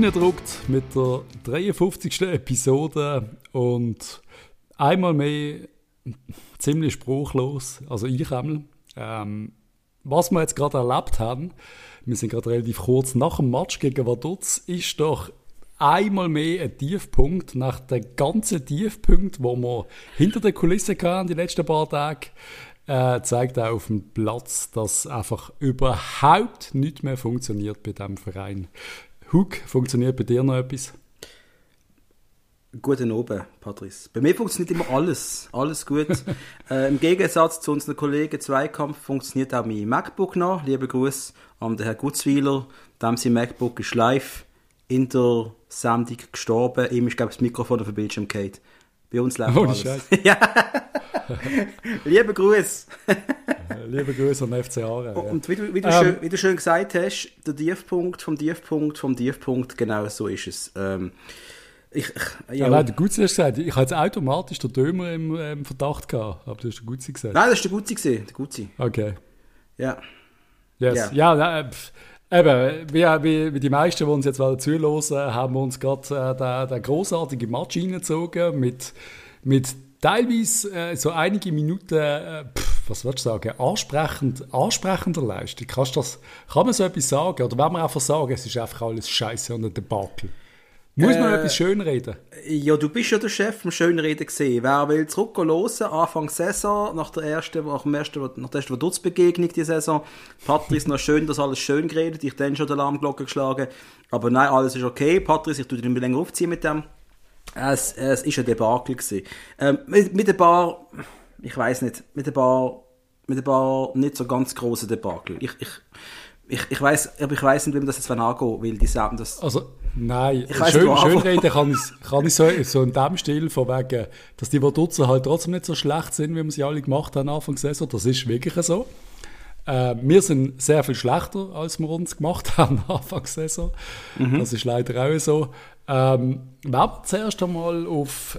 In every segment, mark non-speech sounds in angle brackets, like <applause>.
reingedruckt mit der 53. Episode und einmal mehr ziemlich spruchlos, also ich einmal. Ähm, was wir jetzt gerade erlebt haben, wir sind gerade relativ kurz nach dem Match gegen Vaduz, ist doch einmal mehr ein Tiefpunkt nach den ganzen Tiefpunkt, wo wir hinter der Kulisse hatten die letzten paar Tage, äh, zeigt auch auf dem Platz, dass einfach überhaupt nicht mehr funktioniert bei diesem Verein. Hook, funktioniert bei dir noch etwas? Guten Abend, Patrice. Bei mir funktioniert immer alles. Alles gut. <laughs> äh, Im Gegensatz zu unseren Kollegen Zweikampf funktioniert auch mein MacBook noch. Liebe Gruß an den Herrn Gutzweiler. Dem sein MacBook ist live in der Sendung gestorben. Ihm ist, glaube ich, das Mikrofon auf dem Bildschirm geht. Bei uns läuft oh, alles. <laughs> ja. Liebe Gruß. <laughs> Liebe Grüße an FC. Ja. Und wie du, wie, du ähm, schön, wie du schön gesagt hast, der Tiefpunkt vom Tiefpunkt vom Tiefpunkt, genau so ist es. Ähm, ich, ich, ja, nein, der Gutzi hast gesagt, ich jetzt automatisch den Dömer im, im Verdacht gehabt, aber du hast den Gutzi gesagt. Nein, das ist der Gutzi gesehen, der Gutzi. Okay. Ja. Yes. Ja, ja nein, Eben, wie, wie, wie die meisten, die uns jetzt zuhören, haben wir uns gerade äh, den, den grossartigen Match reingezogen mit, mit teilweise äh, so einige Minuten, äh, pff, was würdest du sagen, ansprechend, ansprechender Leistung. Kannst das, kann man so etwas sagen? Oder wenn man einfach sagen, es ist einfach alles Scheiße und ein Debakel? Muss man äh, etwas schönreden? Ja, du bist ja der Chef vom Schönreden gesehen. Wer will zurückgehen Anfang Saison, nach der ersten, nach dem ersten, nach der ersten Dutzbegegnung die Saison. Patrice, noch schön, dass alles schön geredet. Ich dann schon die Alarmglocke geschlagen. Aber nein, alles ist okay. Patrice, ich tue dich nicht mehr länger aufziehen mit dem. Es, es ist ein Debakel gewesen. Ähm, mit, mit ein paar, ich weiß nicht, mit ein paar, mit ein paar nicht so ganz großen Debakel. Ich, ich, ich, ich weiß, aber ich weiß nicht, wem das jetzt angehen weil die sagen das. Also nein, ich weiss, schön, schön reden kann ich, kann ich so, so in dem Stil von wegen, dass die Vaduzzer halt trotzdem nicht so schlecht sind, wie wir sie alle gemacht haben Anfang der Saison. Das ist wirklich so. Äh, wir sind sehr viel schlechter, als wir uns gemacht <laughs> haben Anfang der Saison. Mhm. Das ist leider auch so. Ähm, wir zuerst einmal auf,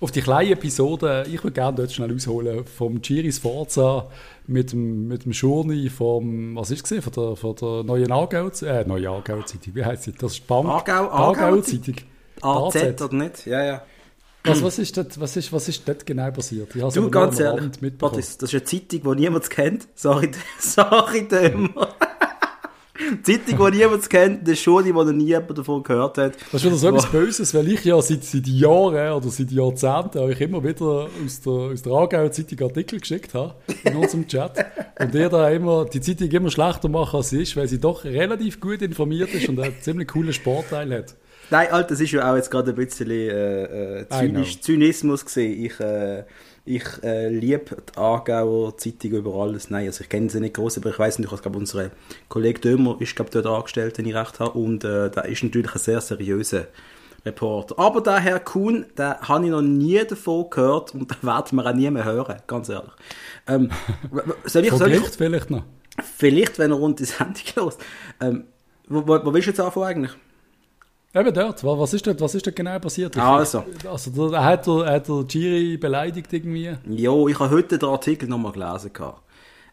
auf die kleine Episode, ich würde gerne dort schnell ausholen, vom Giris Forza mit dem, mit dem Schurni vom, was ist es von der, von der neuen Aargau, äh, neue Aargau-Zeitung, wie heißt sie? Das ist Bank, Aargau, Aargau-Zeitung. AZ oder nicht? Ja, ja. Was, was, ist dort, was, ist, was ist dort genau passiert? Ich du, ganz ehrlich, das, das ist eine Zeitung, die niemand kennt. Sorry, <laughs> sorry, Dömer. Zeitung, die niemand kennt, eine Schule, die noch nie jemand davon gehört hat. Das ist wieder so etwas Böses, weil ich ja seit, seit Jahren oder seit Jahrzehnten euch immer wieder aus der, aus der Aargauer Zeitung Artikel geschickt habe in unserem Chat. Und ihr da immer die Zeitung immer schlechter machen, als sie ist, weil sie doch relativ gut informiert ist und einen ziemlich coolen Sportteil hat. Nein, Alter, das ist ja auch jetzt gerade ein bisschen äh, äh, Zynisch, Zynismus gesehen. Ich, äh, ich äh, liebe die Aargauer Zeitung über alles. Nein, also ich kenne sie nicht groß, aber ich weiß natürlich, dass unser Kollege Dömer ist glaub, dort angestellt, wenn ich recht habe. Und äh, da ist natürlich ein sehr seriöser Reporter. Aber der Herr Kuhn, den habe ich noch nie davon gehört und den werden wir auch nie mehr hören, ganz ehrlich. Ähm, soll ich, soll ich, vielleicht noch. Vielleicht, wenn er rund die Sendung los. Ähm, wo, wo, wo willst du jetzt anfangen eigentlich? Eben dort, was ist dort, was ist dort genau passiert? Also. Also, da hat er, hat er Giri beleidigt irgendwie? Jo, ich habe heute den Artikel nochmal gelesen.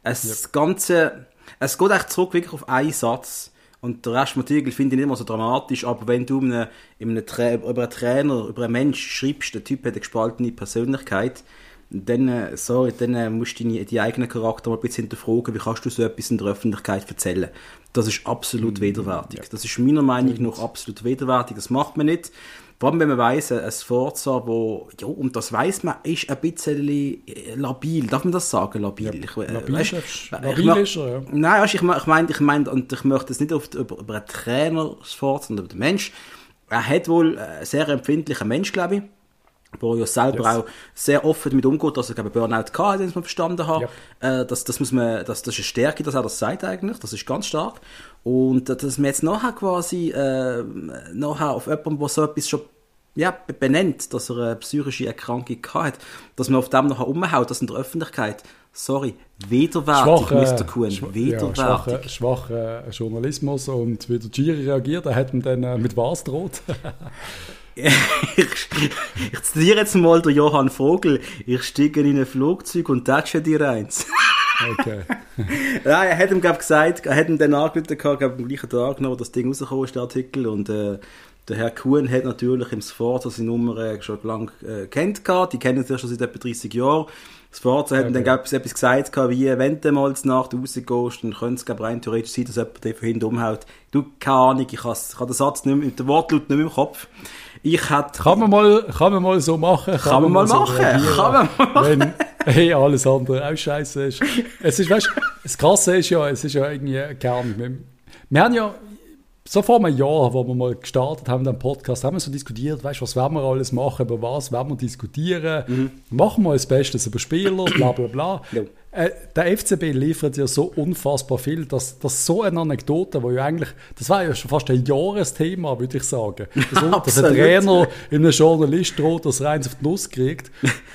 Es yep. Ganze, es geht echt zurück wirklich auf einen Satz. Und der Rest vom Artikel finde ich nicht mehr so dramatisch, aber wenn du einem, einem über einen Trainer, über einen Mensch schreibst, der Typ hat eine gespaltene Persönlichkeit, dann, äh, sorry, dann äh, musst du deine, die eigenen Charakter mal ein bisschen hinterfragen, wie kannst du so etwas in der Öffentlichkeit erzählen. Das ist absolut mhm. widerwärtig. Ja. Das ist meiner Meinung nach absolut widerwärtig. Das macht man nicht. Vor allem, wenn man weiss, ein Forza, wo, ja, und das weiß man, ist ein bisschen äh, labil. Darf man das sagen, labil? Ja, ich, äh, labil, weißt, ist, labil ist er, ja. Nein, weißt, ich, ich meine, ich mein, und ich möchte es nicht auf, über, über einen Trainer, das Forza, sondern über den Mensch. Er hat wohl einen sehr empfindlichen Mensch, glaube ich wo ja selber yes. auch sehr offen damit umgeht, dass er glaube Burnout hatte, den man verstanden hat. Yep. Äh, das, das muss man, das, das ist eine Stärke, dass er das sagt eigentlich. Das ist ganz stark. Und äh, dass man jetzt nachher quasi äh, nachher auf jemanden, der so etwas schon ja, benennt, dass er eine psychische Erkrankung hat, dass man auf dem nachher umhaut, das in der Öffentlichkeit, sorry, widerwärtig, schwache, Mr. Kuhn, schwa widerwärtig. Ja, schwacher schwache Journalismus und wie der Giri reagiert, er hat ihm dann äh, mit was droht. <laughs> ich, <laughs> ich zitiere jetzt mal der Johann Vogel. Ich steige in ein Flugzeug und tätsche dir eins. Okay. <laughs> Nein, er hat ihm, glaube gesagt, er hat ihm dann angerufen, glaube am gleichen Tag noch, wo das Ding rausgekommen ist, der Artikel, und äh, der Herr Kuhn hat natürlich im Sforza seine Nummer äh, schon lange äh, kennt gehabt, die kennen sich schon seit etwa 30 Jahren. Sforza hat okay. ihm dann etwas, etwas gesagt gehabt, wie, wenn du mal zur Nacht rausgehst, dann könnte es rein theoretisch sein, dass jemand dich von hinten umhaut. Du, keine Ahnung, ich habe den Satz nicht mehr, den Wortlaut nicht mehr im Kopf. Ich hätte... Kann man mal, kann man mal so machen? Kann, kann man, mal so machen, kann man mal machen. Wenn, <laughs> hey, alles andere auch scheiße ist. Es ist, weißt, das Krasse ist ja, es ist ja irgendwie, keine Ahnung, wir haben ja so vor einem Jahr, wo wir mal gestartet haben, den Podcast, haben wir so diskutiert, weißt du, was werden wir alles machen, über was werden wir diskutieren, mhm. machen wir das Beste über Spieler, bla bla bla. Ja. Äh, der FCB liefert ja so unfassbar viel, dass das so eine Anekdote, wo ja eigentlich, das war ja schon fast ein Jahresthema, würde ich sagen. <laughs> Dass, dass ein Trainer in einem Journalist droht, dass er eins auf die Nuss kriegt.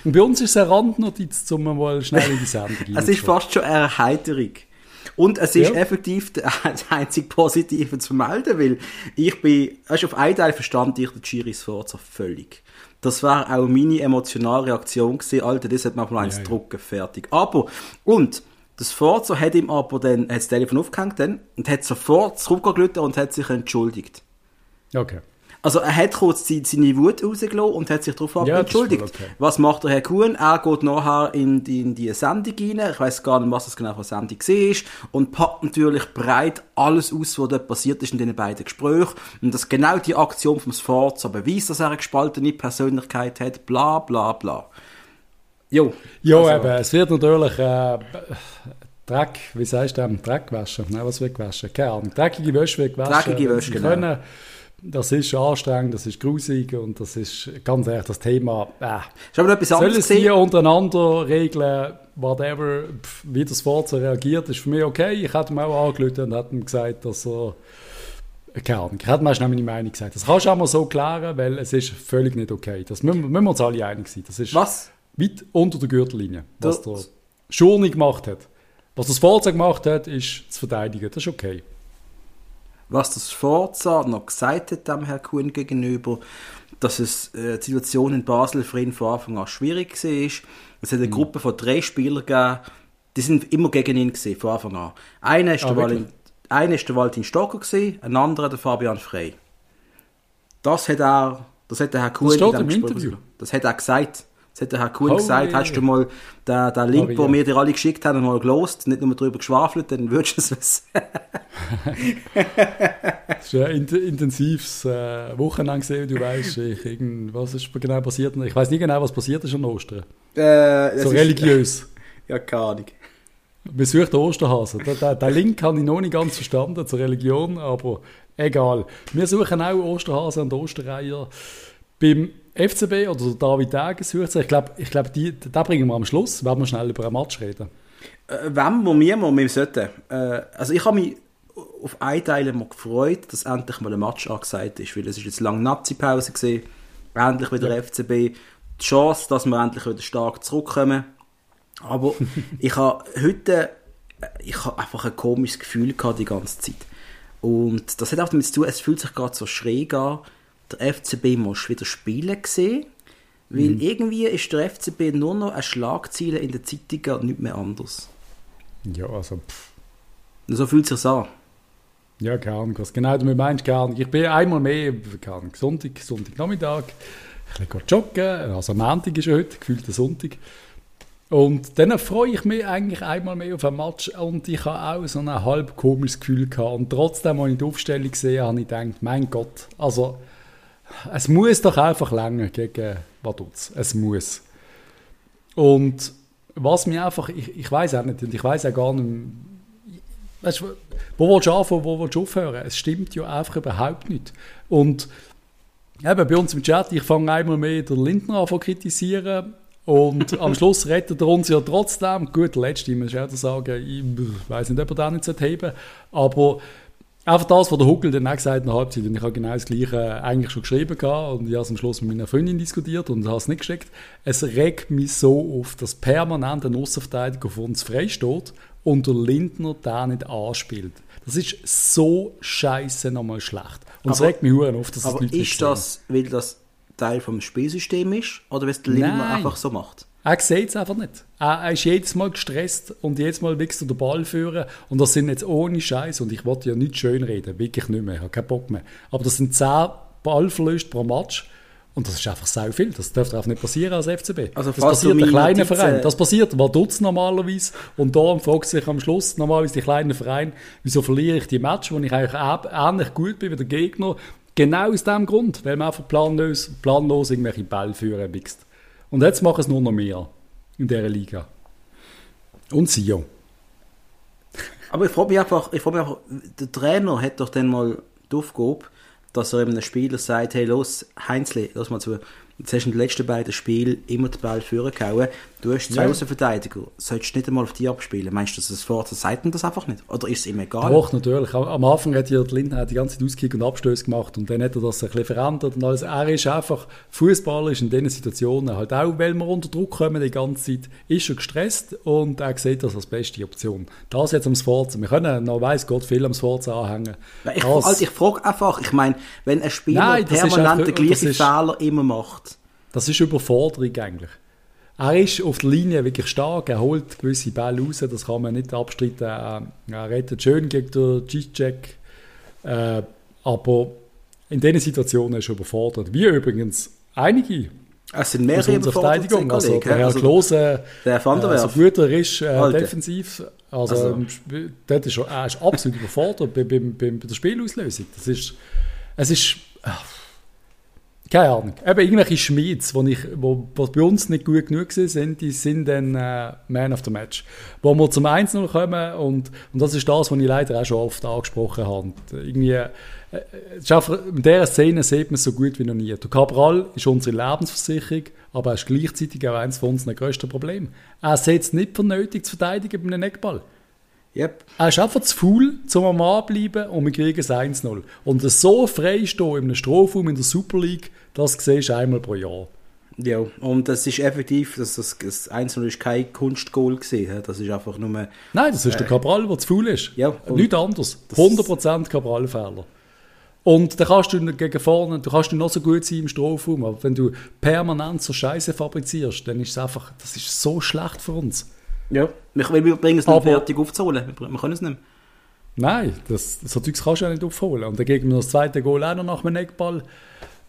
Und bei uns ist es eine Randnotiz, um mal schnell in die Sendung <laughs> Es ist fast schon eine Erheiterung. Und es ist ja. effektiv das <laughs> einzig Positive zu melden, weil ich bin, also auf einen Teil verstand ich den Giri Sforza völlig. Das war auch meine emotionale Reaktion gewesen. Alter, das hat man mal eins ja, drucken, fertig. Aber, und, das Forza hat ihm aber dann, hat das Telefon aufgehängt dann, und hat sofort zurückgelötet und hat sich entschuldigt. Okay. Also er hat kurz seine Wut rausgelassen und hat sich darauf ja, entschuldigt. Okay. Was macht der Herr Kuhn? Er geht nachher in die, in die Sendung rein, ich weiß gar nicht, was das genau für eine Sendung war, und packt natürlich breit alles aus, was dort passiert ist in den beiden Gesprächen. Und dass genau die Aktion vom Sforza beweist, dass er eine gespaltene Persönlichkeit hat, bla bla bla. Jo. Jo, also, eben, es wird natürlich... Äh, Dreck, wie sagst du, Dreck waschen? Nein, was wird gewaschen? Keine Ahnung. Dreckige Wäsche wird gewaschen. Dreckige Wäsche, genau. Können, das ist anstrengend, das ist grusig und das ist ganz ehrlich das Thema. Äh, ist aber etwas. Sollen sie untereinander regeln, whatever, wie das Forza reagiert, ist für mich okay. Ich hätte ihm auch angelötet und hätte ihm gesagt, dass er. Keine Ahnung, ich hätte mir schnell meine Meinung gesagt. Das kannst du auch mal so klären, weil es ist völlig nicht okay. Das müssen, müssen wir uns alle einig sein. Das ist was? weit unter der Gürtellinie, was das, der Schurni gemacht hat. Was das Forza gemacht hat, ist zu verteidigen. Das ist okay was das Forza noch gesagt hat dem Herrn Kuhn gegenüber, dass es äh, die Situation in Basel für ihn von Anfang an schwierig war. Es hat eine mhm. Gruppe von drei Spielern gegeben, die sind immer gegen ihn gewesen, von Anfang an. Einer ist, ah, der, Valin, einer ist der Valentin Stocker gewesen, ein anderer der Fabian Frey. Das hat er, das hat der Herr Kuhn in dem Interview. Das hat er gesagt. Das hat der Herr Kuhn oh, gesagt. Hast du mal den, den Link, den wir dir alle geschickt haben, mal gelost, nicht nur darüber geschwafelt, dann würdest du es wissen. <laughs> das ist ein intensives äh, Wochenende gesehen, du weißt, ich, was ist genau passiert. Ich weiß nicht genau, was passiert ist an Ostern. Äh, so religiös. Ist, <laughs> ja, keine Ahnung. Besucht den Osterhasen. Den, den, den Link habe ich noch nicht ganz verstanden zur Religion, aber egal. Wir suchen auch Osterhasen und Osterreiher beim FCB oder David Degen sucht Ich glaube, ich glaub, da bringen wir am Schluss, wenn wir schnell über einen Match reden. Äh, wenn wir mir mal, wir sollten. Äh, also ich habe mich auf einen Teil immer gefreut, dass endlich mal ein Match angesagt ist, weil es ist jetzt lange Nazi-Pause gesehen, endlich wieder ja. FCB, die Chance, dass wir endlich wieder stark zurückkommen. Aber <laughs> ich habe heute, äh, ich habe einfach ein komisches Gefühl gehabt die ganze Zeit. Und das hat auch damit zu tun, es fühlt sich gerade so schräg an, der FCB muss wieder spielen sehen, weil mhm. irgendwie ist der FCB nur noch ein Schlagziele in den Zeitungen und nicht mehr anders. Ja, also pff. So fühlt es sich an. Ja, was genau du meinst, Ahnung. Ich bin einmal mehr, Ahnung, Sonntag, Sonntagnachmittag, ich gehe joggen, also Montag ist heute, gefühlt der Sonntag. Und dann freue ich mich eigentlich einmal mehr auf ein Match und ich habe auch so ein halb komisches Gefühl gehabt. Und trotzdem, als ich die Aufstellung gesehen habe, habe ich gedacht, mein Gott, also es muss doch einfach länger gegen Vaduz. Es muss. Und was mir einfach, ich, ich weiß auch nicht, und ich weiß auch gar nicht, weißt, wo willst du anfangen, wo willst du aufhören? Es stimmt ja einfach überhaupt nicht. Und eben bei uns im Chat, ich fange einmal mehr den Lindner an zu kritisieren und <laughs> am Schluss rettet er uns ja trotzdem. Gut, letzte, muss ich auch sagen, ich weiß nicht, ob er da nicht heben aber Einfach das, was der Huckel dann auch gesagt hat in der Halbzeit. Und ich habe genau das Gleiche eigentlich schon geschrieben gehabt und ich habe es am Schluss mit meiner Freundin diskutiert und habe es nicht geschickt. Es regt mich so auf, dass permanent ein Außenverteidiger von uns freisteht und der Lindner da nicht anspielt. Das ist so scheiße nochmal schlecht. Und es regt mich auf, dass aber das ist das, weil das Teil vom Spielsystem ist oder weil es der Lindner Nein. einfach so macht? Er sieht es einfach nicht. Er, er, ist jedes Mal gestresst und jedes Mal wächst er den Ball führen. Und das sind jetzt ohne Scheiß. Und ich wollte ja nicht schön reden, wirklich nicht mehr. Ich habe keinen Bock mehr. Aber das sind 10 Ballverluste pro Match. Und das ist einfach sehr viel. Das darf einfach nicht passieren als FCB. Also das passiert du ein meine kleiner Notizen- Verein. Das passiert Vaduz normalerweise. Und da fragt sich am Schluss normalerweise die kleinen Vereine, wieso verliere ich die Match, wo ich eigentlich ähnlich gut bin wie der Gegner. Genau aus dem Grund, weil man einfach planlos, planlos irgendwelche Bälle führen wächst. Und jetzt machen es nur noch mehr in dieser Liga. Und Sio. Aber ich frage mich einfach, ich frage mich einfach, der Trainer hat doch dann mal Aufgabe, dass er einem Spieler sagt, hey los, Heinzli, lass mal zu, jetzt hast du in den letzten beiden Spielen immer den Ball führen gehauen, du hast zwei Ja. Außenverteidiger, solltest du nicht einmal auf die abspielen. Meinst du, dass das Vater sagt ihm das einfach nicht? Oder ist es ihm egal? Doch, natürlich. Am- Anfang hat ja die Lindner die ganze Zeit Auskick und Abstöße gemacht und dann hat er das ein bisschen verändert und alles. Er ist einfach, Fußballer in diesen Situationen halt auch, weil wir unter Druck kommen die ganze Zeit, ist er gestresst und er sieht das als beste Option. Das jetzt am Sforza. Wir können noch, weiss Gott, viel am Sforza anhängen. Ich, also ich frage einfach, ich meine, wenn ein Spieler Nein, permanent den gleichen Fehler immer macht, das ist Überforderung eigentlich. Er ist auf der Linie wirklich stark, er holt gewisse Bälle raus, das kann man nicht abstreiten. Er, er rettet schön gegen den G-Check, äh, aber in diesen Situationen ist er überfordert. Wie übrigens einige es sind mehrere Verteidigung. Also der Herr also, Klose, der Van der äh, so Werf. gut er ist, äh, Alter. defensiv, also, Also- Sp- dort ist er, er ist absolut <laughs> überfordert bei, bei, bei, der Spielauslösung. Das ist, es ist, keine Ahnung. Eben irgendwelche Schmieds, die wo, wo bei uns nicht gut genug sind, die sind dann äh, Man of the Match. Wo wir zum 1-0 kommen und, und das ist das, was ich leider auch schon oft angesprochen habe. Und irgendwie, äh, in dieser Szene sieht man es so gut wie noch nie. Der Cabral ist unsere Lebensversicherung, aber er ist gleichzeitig auch eines von unseren grössten Problemen. Er sieht es nicht für nötig zu verteidigen bei einem Eckball. Yep. Er ist einfach zu faul, zum am Anbleiben und wir kriegen es 1-0. Und so frei stehen in einem Strafraum in der Super League, das siehst du einmal pro Jahr. Ja, und das ist effektiv, das, das, das Einzelne ist kein Kunstgoal gewesen, hä? das ist einfach nur, Nein, das ist der Cabral, der zu faul ist. Ja, Nichts anderes. 100% Cabral-Fehler. Und da kannst du gegen vorne, du kannst noch so gut sein im Strafraum, aber wenn du permanent so Scheiße fabrizierst, dann ist es einfach, das ist so schlecht für uns. ja, wir, wir bringen es nicht Aber- fertig aufzuholen, wir, wir können es nicht. Nein, das, so Zeugs kannst du ja nicht aufholen. Und dann gegen wir das zweite Goal auch noch nach dem Eckball,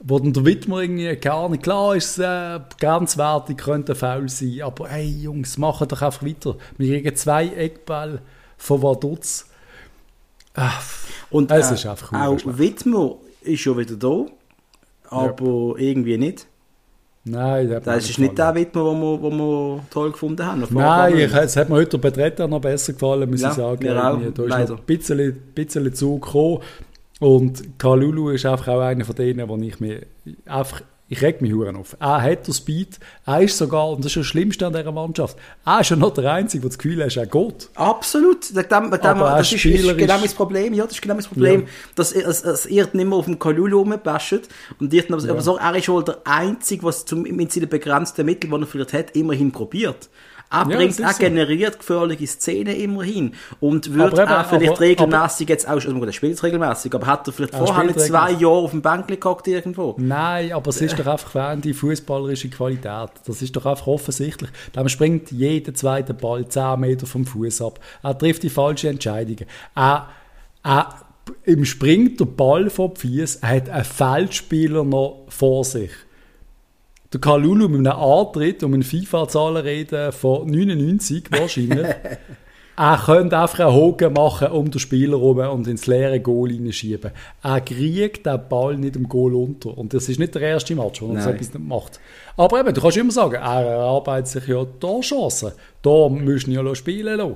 wo dann der Wittmer irgendwie, keine Ahnung, klar ist es äh, grenzwertig, könnte faul sein, aber hey Jungs, machen doch einfach weiter. Wir kriegen zwei Eckball von Vaduz. Ah, Und Es äh, ist einfach auch schlecht. Wittmer ist schon wieder da, aber irgendwie nicht. nein, mir Das ist nicht der. Wittmer, den wir, den wir toll gefunden haben. Nein, ich, es hat mir heute der Betreten noch besser gefallen, muss Ja, ich sagen. mir auch, Da ist leider. noch ein bisschen, bisschen zu gekommen. Und Kalulu ist einfach auch einer von denen, wo ich mir einfach, ich reg mich hure auf. Er hat den Speed, er ist sogar, und das ist das Schlimmste an dieser Mannschaft, er ist ja noch der Einzige, der das Gefühl hat, er geht. Absolut. Dem, dem, das ist, ist genau mein Problem. Ja, das ist genau mein Problem. Ja. Dass, dass, dass ihr nicht mehr auf dem Kalulu rumbascht. Und ihr aber, aber so, er ist wohl der Einzige, was zum, mit seinen begrenzten Mitteln, die er vielleicht hat, immerhin probiert. Er Ja, bringt, das er generiert gefährliche Szenen immerhin. Und wird Aber er vielleicht aber- regelmäßig jetzt auch, also er spielt regelmäßig, aber hat er vielleicht Er vorher zwei regelmäßig. Jahre auf dem Bänkli gehockt irgendwo? Nein, aber es ist doch <laughs> einfach fehlende fußballerische Qualität. Das ist doch einfach offensichtlich. Dem springt jeder zweite Ball 10 Meter vom Fuß ab. Er trifft die falschen Entscheidungen. Er, er, ihm springt der Ball vom Fuß. Er hat einen Feldspieler noch vor sich. Der Kalulu mit einem Antritt, um eine FIFA-Zahlen reden, von 99 wahrscheinlich. <laughs> er könnte einfach einen Hogen machen um den Spieler herum und ins leere Goal hineinschieben. Er kriegt den Ball nicht im Goal unter. Und das ist nicht der erste Match, wo er so etwas nicht macht. Aber eben, du kannst immer sagen, er erarbeitet sich ja da Chancen. Da müssen wir ja spielen lassen.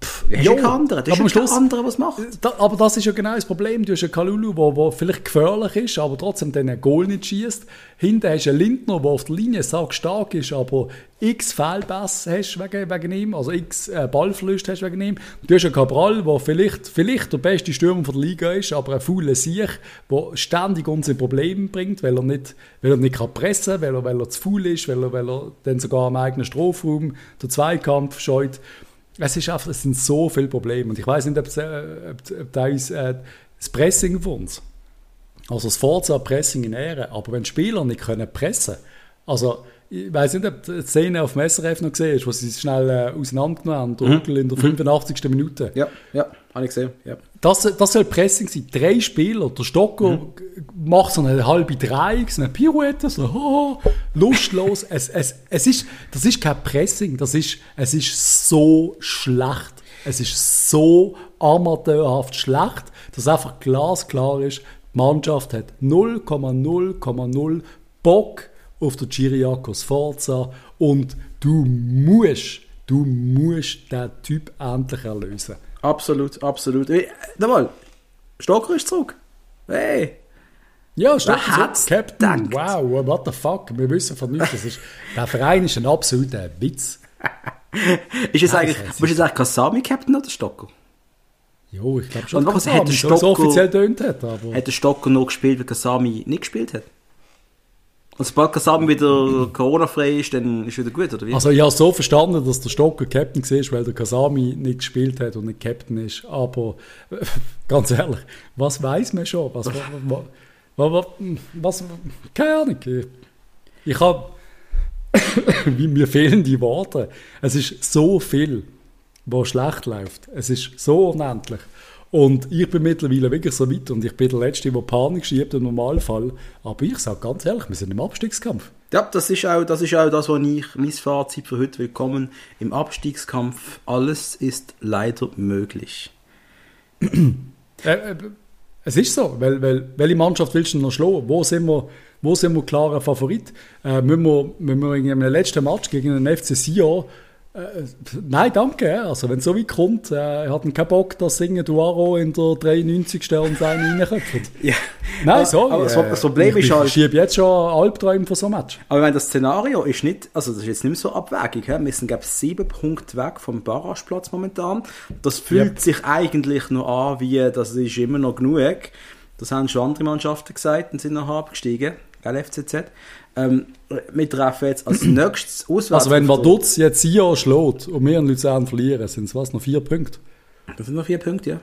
Pff, Das ist jo, ja kein anderer. Das aber kein Schluss- anderer, was macht. da, aber das ist ja genau das Problem. Du hast einen Kalulu, der, vielleicht gefährlich ist, aber trotzdem den Goal nicht schießt. Hinten hast du einen Lindner, der auf der Linie stark ist, aber x Fehlpässe hast wegen, wegen ihm, also x äh, Ballverluste hast wegen ihm. Du hast einen Cabral, der vielleicht, vielleicht der beste Stürmer der Liga ist, aber ein fauler Sieg, der ständig uns in Probleme bringt, weil er nicht, weil er nicht kann pressen kann, weil er, weil er zu faul ist, weil er, weil er dann sogar am eigenen Strafraum den Zweikampf scheut. Es, ist einfach, es sind so viele Probleme. Und ich weiß nicht, ob, es, äh, ob, ob da uns, äh, das Pressing von uns, also das Forza Pressing in Ehre, aber wenn Spieler nicht können pressen, also ich weiß nicht, ob du die Szene auf dem SRF noch gesehen hast, wo sie es schnell äh, auseinandergenommen haben, der Hügel in der 85. Minute. Ja, ja, habe ich gesehen. Ja. Das, das soll Pressing sein. Drei Spieler, der Stocker macht so eine halbe Drehung, so eine Pirouette, so oh, lustlos. <laughs> es, es, es ist, das ist kein Pressing, das ist, es ist so schlecht. Es ist so amateurhaft schlecht, dass einfach glasklar ist, die Mannschaft hat 0,0,0 Bock auf den Chiriakos Forza und du musst, du musst den Typ endlich erlösen. Absolut, absolut. Nochmal, Stocker ist zurück. Hey, Ja, stimmt. Hat's Captain. gedacht? Wow, what the fuck? Wir wissen von nichts. Das ist, der Verein ist ein absoluter Witz. <laughs> ist Ja, eigentlich, musst du jetzt eigentlich Kasami Captain oder Stocker? Jo, ich glaube schon, Und was hat der so Stocker- offiziell tönt hat. Aber Hat der Stocker noch gespielt, weil Kasami nicht gespielt hat? Und sobald Kasami wieder Corona-frei ist, dann ist wieder gut, oder wie? also ich habe so verstanden, dass der Stocker Captain war, weil der Kasami nicht gespielt hat und nicht Captain ist. Aber <laughs> ganz ehrlich, was weiß man schon? Was, was, was, was, keine Ahnung. Ich, habe, <coughs> mir fehlen die Worte. Es ist so viel, was schlecht läuft. Es ist so unendlich. Und ich bin mittlerweile wirklich so weit und ich bin der Letzte, der Panik schiebt im Normalfall. Aber ich sage ganz ehrlich, wir sind im Abstiegskampf. Ja, das ist auch das, ist auch das was ich, mein Fazit für heute willkommen im Abstiegskampf. Alles ist leider möglich. <clears throat> Äh, äh, es ist so, weil, weil, welche Mannschaft willst du noch schlagen? Wo sind wir, wo sind wir klarer Favorit? Äh, müssen, wir, müssen wir in einem letzten Match gegen den FC Sion äh, nein, danke. Also, wenn es so weit kommt, äh, hat keinen Bock, dass Singen Duaro in der 93. und einen reinköpft. Ja. Nein, sorry. aber das- äh, das Problem ich, ist halt- Ich schiebe jetzt schon Albträume von so einem Match. Aber ich meine, das Szenario ist nicht, also das ist jetzt nicht mehr so abwägig. hä? Wir sind, glaube ich, sieben Punkte weg vom Barrageplatz momentan. Das fühlt Ja. sich eigentlich noch an, wie, das ist immer noch genug. Das haben schon andere Mannschaften gesagt und sind noch abgestiegen. Gell, FCZ? Ähm, wir treffen jetzt als nächstes auswärts. Also, wenn Vaduz jetzt Sion schlägt und wir in Luzern verlieren, sind es was, noch vier Punkte? Das sind noch vier Punkte,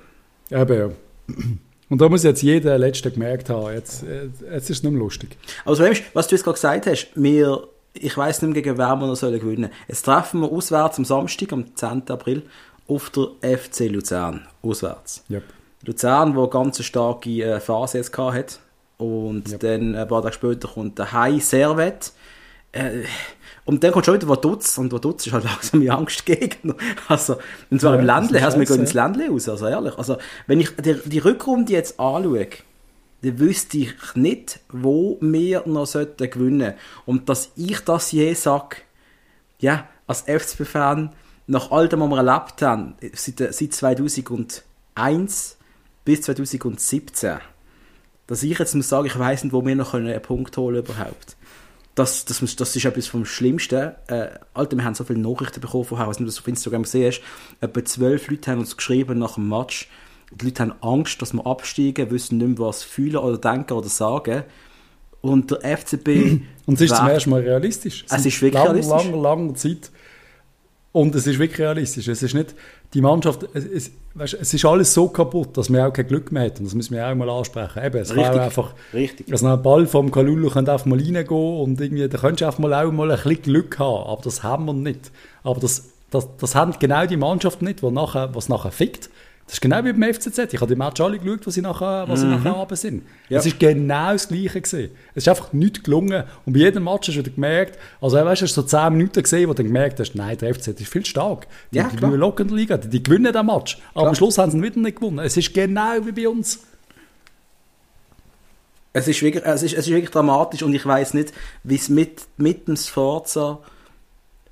ja. Eben, ja. Und da muss jetzt jeder Letzte gemerkt haben, jetzt, jetzt ist es nicht mehr lustig. Aber ist, was du jetzt gerade gesagt hast, wir, ich weiss nicht mehr, gegen wen wir noch sollen gewinnen Jetzt treffen wir auswärts am Samstag, am 10. April, auf der FC Luzern. Auswärts. Yep. Luzern, wo eine ganz starke äh, Phase jetzt gehabt hat. Und Ja. dann ein paar Tage später kommt der Hai Servet. Äh, und dann kommt schon wieder Vaduz. Und Vaduz ist halt <laughs> langsam mein Angstgegner. Also, und zwar Ja, im Ländle, also wir gehen ins Ländle raus, also ehrlich. Also, wenn ich die, die Rückrunde jetzt anschaue, dann wüsste ich nicht, wo wir noch sollten gewinnen Und dass ich das je sage, ja, als FCB-Fan, nach all dem, was wir erlebt haben, seit, seit 2001 bis 2017, dass ich jetzt muss sagen, ich weiß nicht, wo wir noch einen Punkt holen überhaupt. Das, das, das ist etwas vom Schlimmsten. Äh, Alter, wir haben so viele Nachrichten bekommen vorher, was du das auf Instagram hast. Etwa zwölf Leute haben uns geschrieben nach dem Match. Die Leute haben Angst, dass wir absteigen, wissen nicht mehr, was fühlen oder denken oder sagen. Und der FCB... Und es ist zum ersten Mal realistisch. Es Seit ist wirklich langer, realistisch. langer, langer Zeit. Und es ist wirklich realistisch. Es ist nicht, die Mannschaft, es, es, weißt, es ist alles so kaputt, dass wir auch kein Glück mehr hätten. Das müssen wir auch mal ansprechen. Eben, es Richtig. auch einfach, Richtig. also ein Ball vom Kalulu könnte einfach mal reingehen und irgendwie, da könntest du einfach mal auch mal ein bisschen Glück haben. Aber das haben wir nicht. Aber das, das, das haben genau die Mannschaft nicht, die nachher, was nachher fickt. Das ist genau wie beim FCZ. Ich habe die Match alle geschaut, was sie nachher, was sie nachher runter sind. Ja. Es ist genau das Gleiche gesehen. Es ist einfach nichts gelungen. Und bei jedem Match hast du wieder gemerkt, also weißt, du hast so 10 Minuten gesehen, wo du dann gemerkt hast, nein, der FCZ ist viel stark. Die, Ja, die in der Liga, die, die gewinnen den Match. Aber Klar. am Schluss haben sie ihn wieder nicht gewonnen. Es ist genau wie bei uns. Es ist wirklich, es ist, es ist wirklich dramatisch und ich weiß nicht, wie es mit, mit dem Sforza,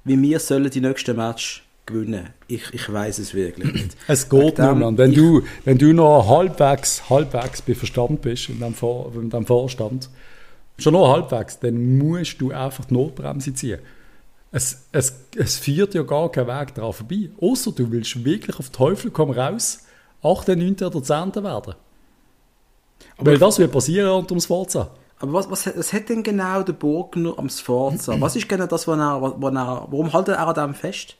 wie wir sollen die nächsten Match gewinnen. Ich, ich weiß es wirklich nicht. <clears throat> Es geht nicht dem. Und wenn, ich- du, wenn du noch halbwegs, halbwegs bei Verstand bist, in deinem, Vor in deinem Vorstand, schon noch halbwegs, dann musst du einfach die Notbremse ziehen. Es, es, es führt ja gar keinen Weg daran vorbei. Außer du willst wirklich auf Teufel komm raus, 8., 9. oder 10. werden. Weil das wird passieren unter dem Sforza. Aber was, was, was hat denn genau der Burgner am Sforza? Was ist genau das, was er, was er, warum hält er an dem fest?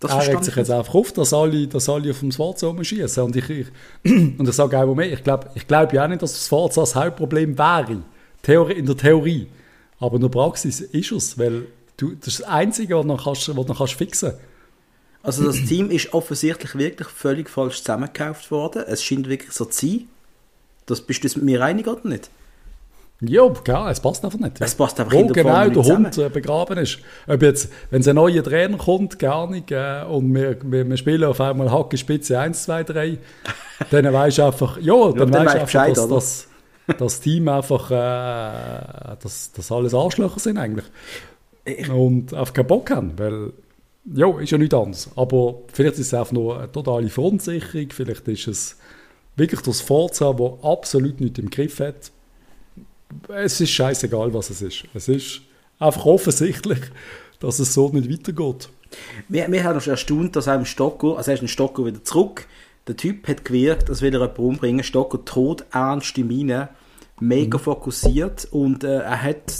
Das er regt sich ich jetzt einfach auf, dass alle, dass alle auf dem Sforza rumschießen. Und ich, ich, <clears throat> und ich sage auch mehr, ich glaube ich glaub ja auch nicht, dass das Sforza das Hauptproblem wäre. Theorie, in der Theorie. Aber in der Praxis ist es, weil du, das ist das Einzige, was du noch kannst, was du noch kannst fixen Also das Team ist offensichtlich wirklich völlig falsch zusammengekauft worden. Es scheint wirklich so zu sein. Das bist du mit mir einig oder nicht? Ja, klar, es passt einfach nicht. Es passt einfach Wo genau der zusammen. Hund äh, begraben ist. Ob jetzt, wenn es ein neuer Trainer kommt, gar nicht, äh, und wir, wir, wir spielen auf einmal Hacke Spitze 1, 2, 3, dann weisst du einfach, ja, dann, dann weisst du einfach, dass das, das Team einfach, äh, dass, dass alles Arschlöcher sind eigentlich. Und einfach keinen Bock haben, weil, ja, ist ja nichts anderes. Aber vielleicht ist es einfach nur eine totale Verunsicherung, vielleicht ist es wirklich das Forza, das absolut nichts im Griff hat. Es ist scheißegal, was es ist. Es ist einfach offensichtlich, dass es so nicht weitergeht. Wir, wir haben uns erstaunt, dass einem Stocker, also er ist ein Stocker wieder zurück, der Typ hat gewirkt, als will er jemanden umbringen, Stocker tot, ernste Miene, mega Mhm. fokussiert und äh, er, hat,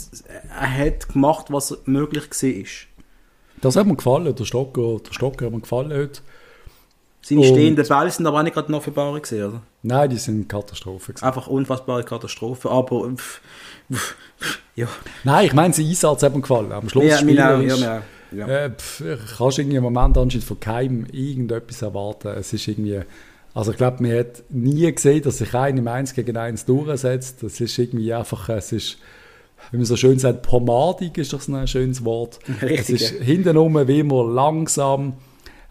er hat gemacht, was möglich war. Das hat mir gefallen, der Stocker, der Stocker hat mir gefallen heute. Seine Und- stehenden Bälle sind aber auch nicht gerade eine Offenbarung gewesen, oder? Nein, die sind Katastrophe. gewesen. Einfach unfassbare Katastrophe, aber pff, pff, ja. Nein, ich meine, sein Einsatz hat mir gefallen. Am Schluss Ja, mir auch, ja, mir auch. Ja. Äh, pff, kannst irgendwie im Moment anscheinend von keinem irgendetwas erwarten. Es ist irgendwie, also ich glaube, man hat nie gesehen, dass sich einer im 1 gegen 1 durchsetzt. Das ist irgendwie einfach, es ist, wie man so schön sagt, pomadig ist doch so ein schönes Wort. <laughs> Richtig, es ist hintenrum wie immer langsam.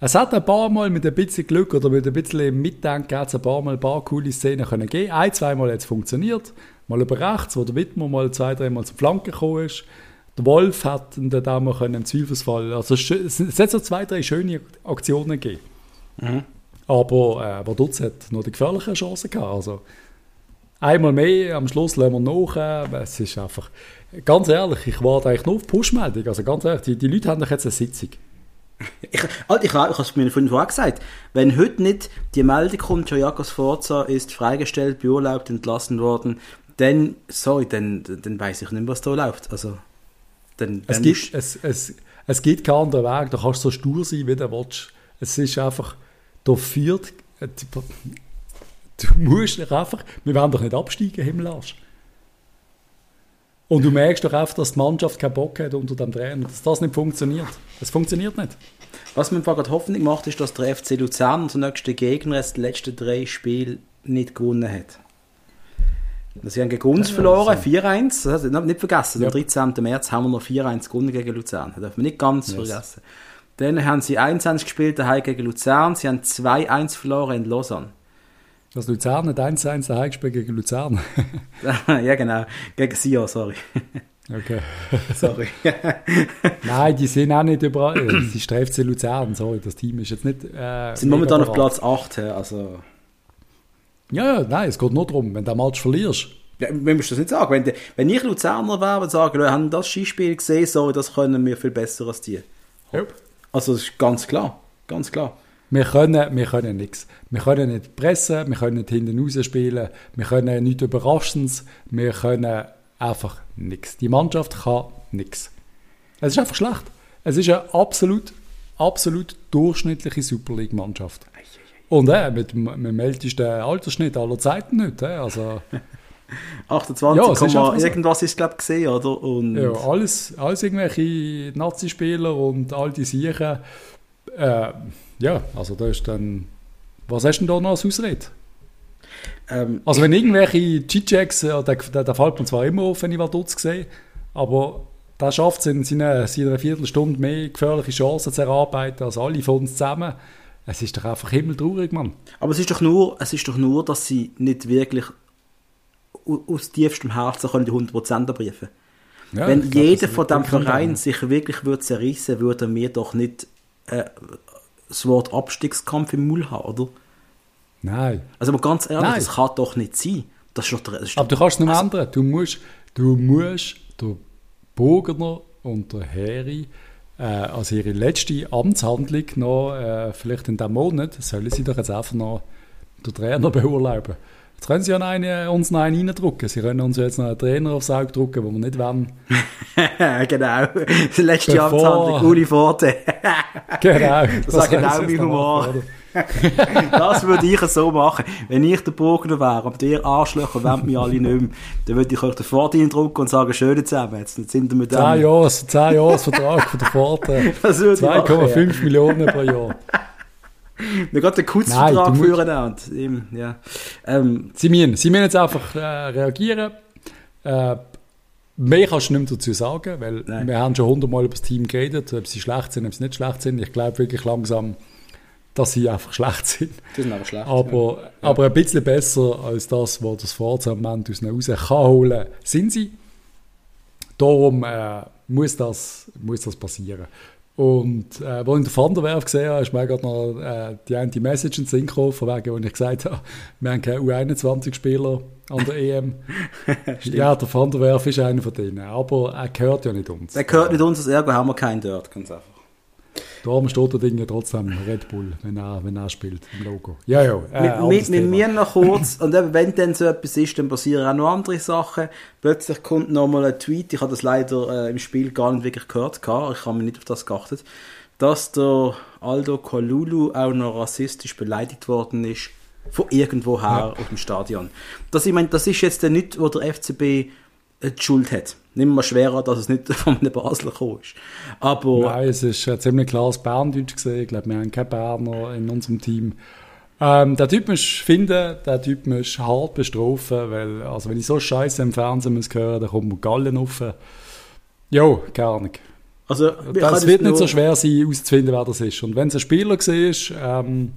Es hat ein paar Mal mit ein bisschen Glück oder mit ein bisschen Mitdenken hat es ein paar Mal ein paar coole Szenen können geben. Ein, zweimal hat es funktioniert. Mal über rechts, wo der Wittmer mal zwei, dreimal zur Flanke gekommen ist. Der Wolf hat ihn dann auch mal können, im Zweifelsfall. Also es es hat so zwei, drei schöne Aktionen gegeben. Aber äh, Vaduz hat noch die gefährlichen Chancen gehabt. Also, einmal mehr, am Schluss lassen wir nach. Äh, es ist einfach, ganz ehrlich, ich warte eigentlich nur auf Push-Meldung. Also ganz ehrlich, die, die Leute haben doch jetzt eine Sitzung. Ich, Alter, ich, ich habe es mir vorhin vorher gesagt. Wenn heute nicht die Meldung kommt, Jojakos Forza ist freigestellt, beurlaubt, entlassen worden, dann, sorry, dann, dann weiß ich nicht was da läuft. Also, dann, Es dann gibt, es, es, es gibt keinen anderen Weg. Du kannst so stur sein, wie du willst. Es ist einfach, da führt, äh, du du <laughs> musst dich einfach, wir werden doch nicht absteigen, Himmelarsch. Und du merkst doch einfach, dass die Mannschaft keinen Bock hat unter dem Trainer, dass das nicht funktioniert. Es funktioniert nicht. Was mir gerade Hoffnung macht, ist, dass der FC Luzern, unser nächster Gegner, jetzt die letzten drei Spiele nicht gewonnen hat. Sie haben gegen uns verloren, 4-1. Das hast du nicht vergessen. Am 13. März haben wir noch 4-1 gewonnen gegen Luzern. Das darf man nicht ganz Yes. vergessen. Dann haben sie 1-1 gespielt daheim gegen Luzern. Sie haben 2-1 verloren in Lausanne. Das Luzern hat 1-1 daheim gespielt gegen Luzern. <laughs> ja, genau. Gegen Sion, sorry. <laughs> okay. <laughs> sorry. <laughs> Nein, die sind auch nicht überall. Sie ist der FC Luzern, sorry, das Team ist jetzt nicht. Äh, sind momentan auf mega Platz 8. hä, Also, Ja, ja, nein, es geht nur darum, wenn du den Match verlierst. ja, wir müssen das nicht sagen. Wenn, wenn ich Luzerner wäre, ich sagen, wir haben das Skispiel gesehen, so, das können wir viel besser als die. Also, das ist ganz klar. Ganz klar. Wir können, wir können nichts. Wir können nicht pressen, wir können nicht hinten raus spielen, wir können nichts Überraschendes, wir können einfach nichts. Die Mannschaft kann nichts. Es ist einfach schlecht. Es ist eine absolut, absolut durchschnittliche Super League-Mannschaft. Und äh, mit, dem- ältesten Altersschnitt aller Zeiten nicht. Äh, also, <laughs> 28, Ja, ist so. irgendwas ist, glaube ich, gesehen, oder? Und ja, alles, alles irgendwelche Nazi-Spieler und all die Siechen. Äh, ja, also da ist dann. Was hast du denn da noch als Ausrede? Ähm, Also wenn irgendwelche G-Checks, ja, der, der, fällt mir zwar immer auf, wenn ich Vaduz sehe, aber der schafft es in seiner, seiner Viertelstunde mehr gefährliche Chancen zu erarbeiten als alle von uns zusammen. Es ist doch einfach himmeltraurig, Mann. aber es ist, doch nur, es ist doch nur, dass sie nicht wirklich au- aus tiefstem Herzen können die 100% abrufen Ja, Wenn glaub, jeder von dem Verein sich wirklich würde zerrissen, würde mir doch nicht äh, das Wort Abstiegskampf im Mund haben, oder? Nein. Also aber ganz ehrlich, Nein. das kann doch nicht sein. Das ist doch der, das ist Aber du kannst es nicht mehr ändern. Du musst, du musst der Burgener und der Heri äh, als ihre letzte Amtshandlung noch, äh, vielleicht in diesem Monat, sollen sie doch jetzt einfach noch den Trainer <laughs> beurlauben. Jetzt können sie ja noch einen, uns noch einen reindrücken. Sie können uns jetzt noch einen Trainer aufs Auge drücken, wo wir nicht wollen. <laughs> genau. Die letzte Bevor- Amtshandlung, Uli Forte. <laughs> Genau. Das war können genau mein Humor. machen? <laughs> das würde ich so machen. Wenn ich der Burgner wäre und ihr Arschlöcher wollt mich alle nicht mehr, dann würde ich euch den Vorteil drucken und sagen, schön zusammen, jetzt sind wir mit dem... 10 Jahre, 10 Jahres Vertrag von der Pforte. 2,5 <laughs> Millionen pro Jahr. <laughs> Wir gerade den Kurzvertrag führen und ja. Ähm, sie, müssen, sie müssen jetzt einfach äh, reagieren. Äh, Mehr kannst du nicht mehr dazu sagen, weil Nein. wir haben schon hundertmal über das Team geredet, ob sie schlecht sind, ob sie nicht schlecht sind. Ich glaube wirklich langsam, dass sie einfach schlecht sind. Die sind aber schlecht. Aber, ja. aber ein bisschen besser als das, was das Forza-Moment aus ihnen raus kann holen, sind sie. Darum äh, muss, das, muss das passieren. Und äh, als ich den Van der Werf gesehen habe, ist mir gerade noch äh, die eine Message in den Sinn gekommen, von wegen, wo ich gesagt habe, <laughs> wir haben keine U21-Spieler an der EM. <laughs> ja, der Van der Werf ist einer von denen, aber er gehört ja nicht uns. Er gehört nicht uns, ergo haben wir keinen dort, ganz einfach. Darum steht der Ding ja trotzdem Red Bull, wenn er, wenn er spielt, im Logo. Ja, ja. Äh, mit, mit, mir noch kurz, und eben, wenn dann so etwas ist, dann passieren auch noch andere Sachen. Plötzlich kommt nochmal ein Tweet, ich habe das leider äh, im Spiel gar nicht wirklich gehört, ich habe mir nicht auf das geachtet, dass der Aldo Kolulu auch noch rassistisch beleidigt worden ist von irgendwoher ja. aus dem Stadion. Das, ich meine, das ist jetzt nicht, wo der FCB äh, die Schuld hat. Nimm mal schwerer, dass es nicht <laughs> von einem Basler gekommen ist. Aber Nein, es ist ein ziemlich klares Berndeutsch gesehen. Ich glaube, wir haben keinen Berner in unserem Team. Ähm, der Typ muss finden, der Typ muss hart bestrafen, weil, also wenn ich so Scheiße im Fernsehen muss hören, dann kommt mir Gallen rauf. Jo, keine Ahnung. Also, das wird nicht so schwer sein, herauszufinden, wer das ist. Und wenn es ein Spieler war, ähm,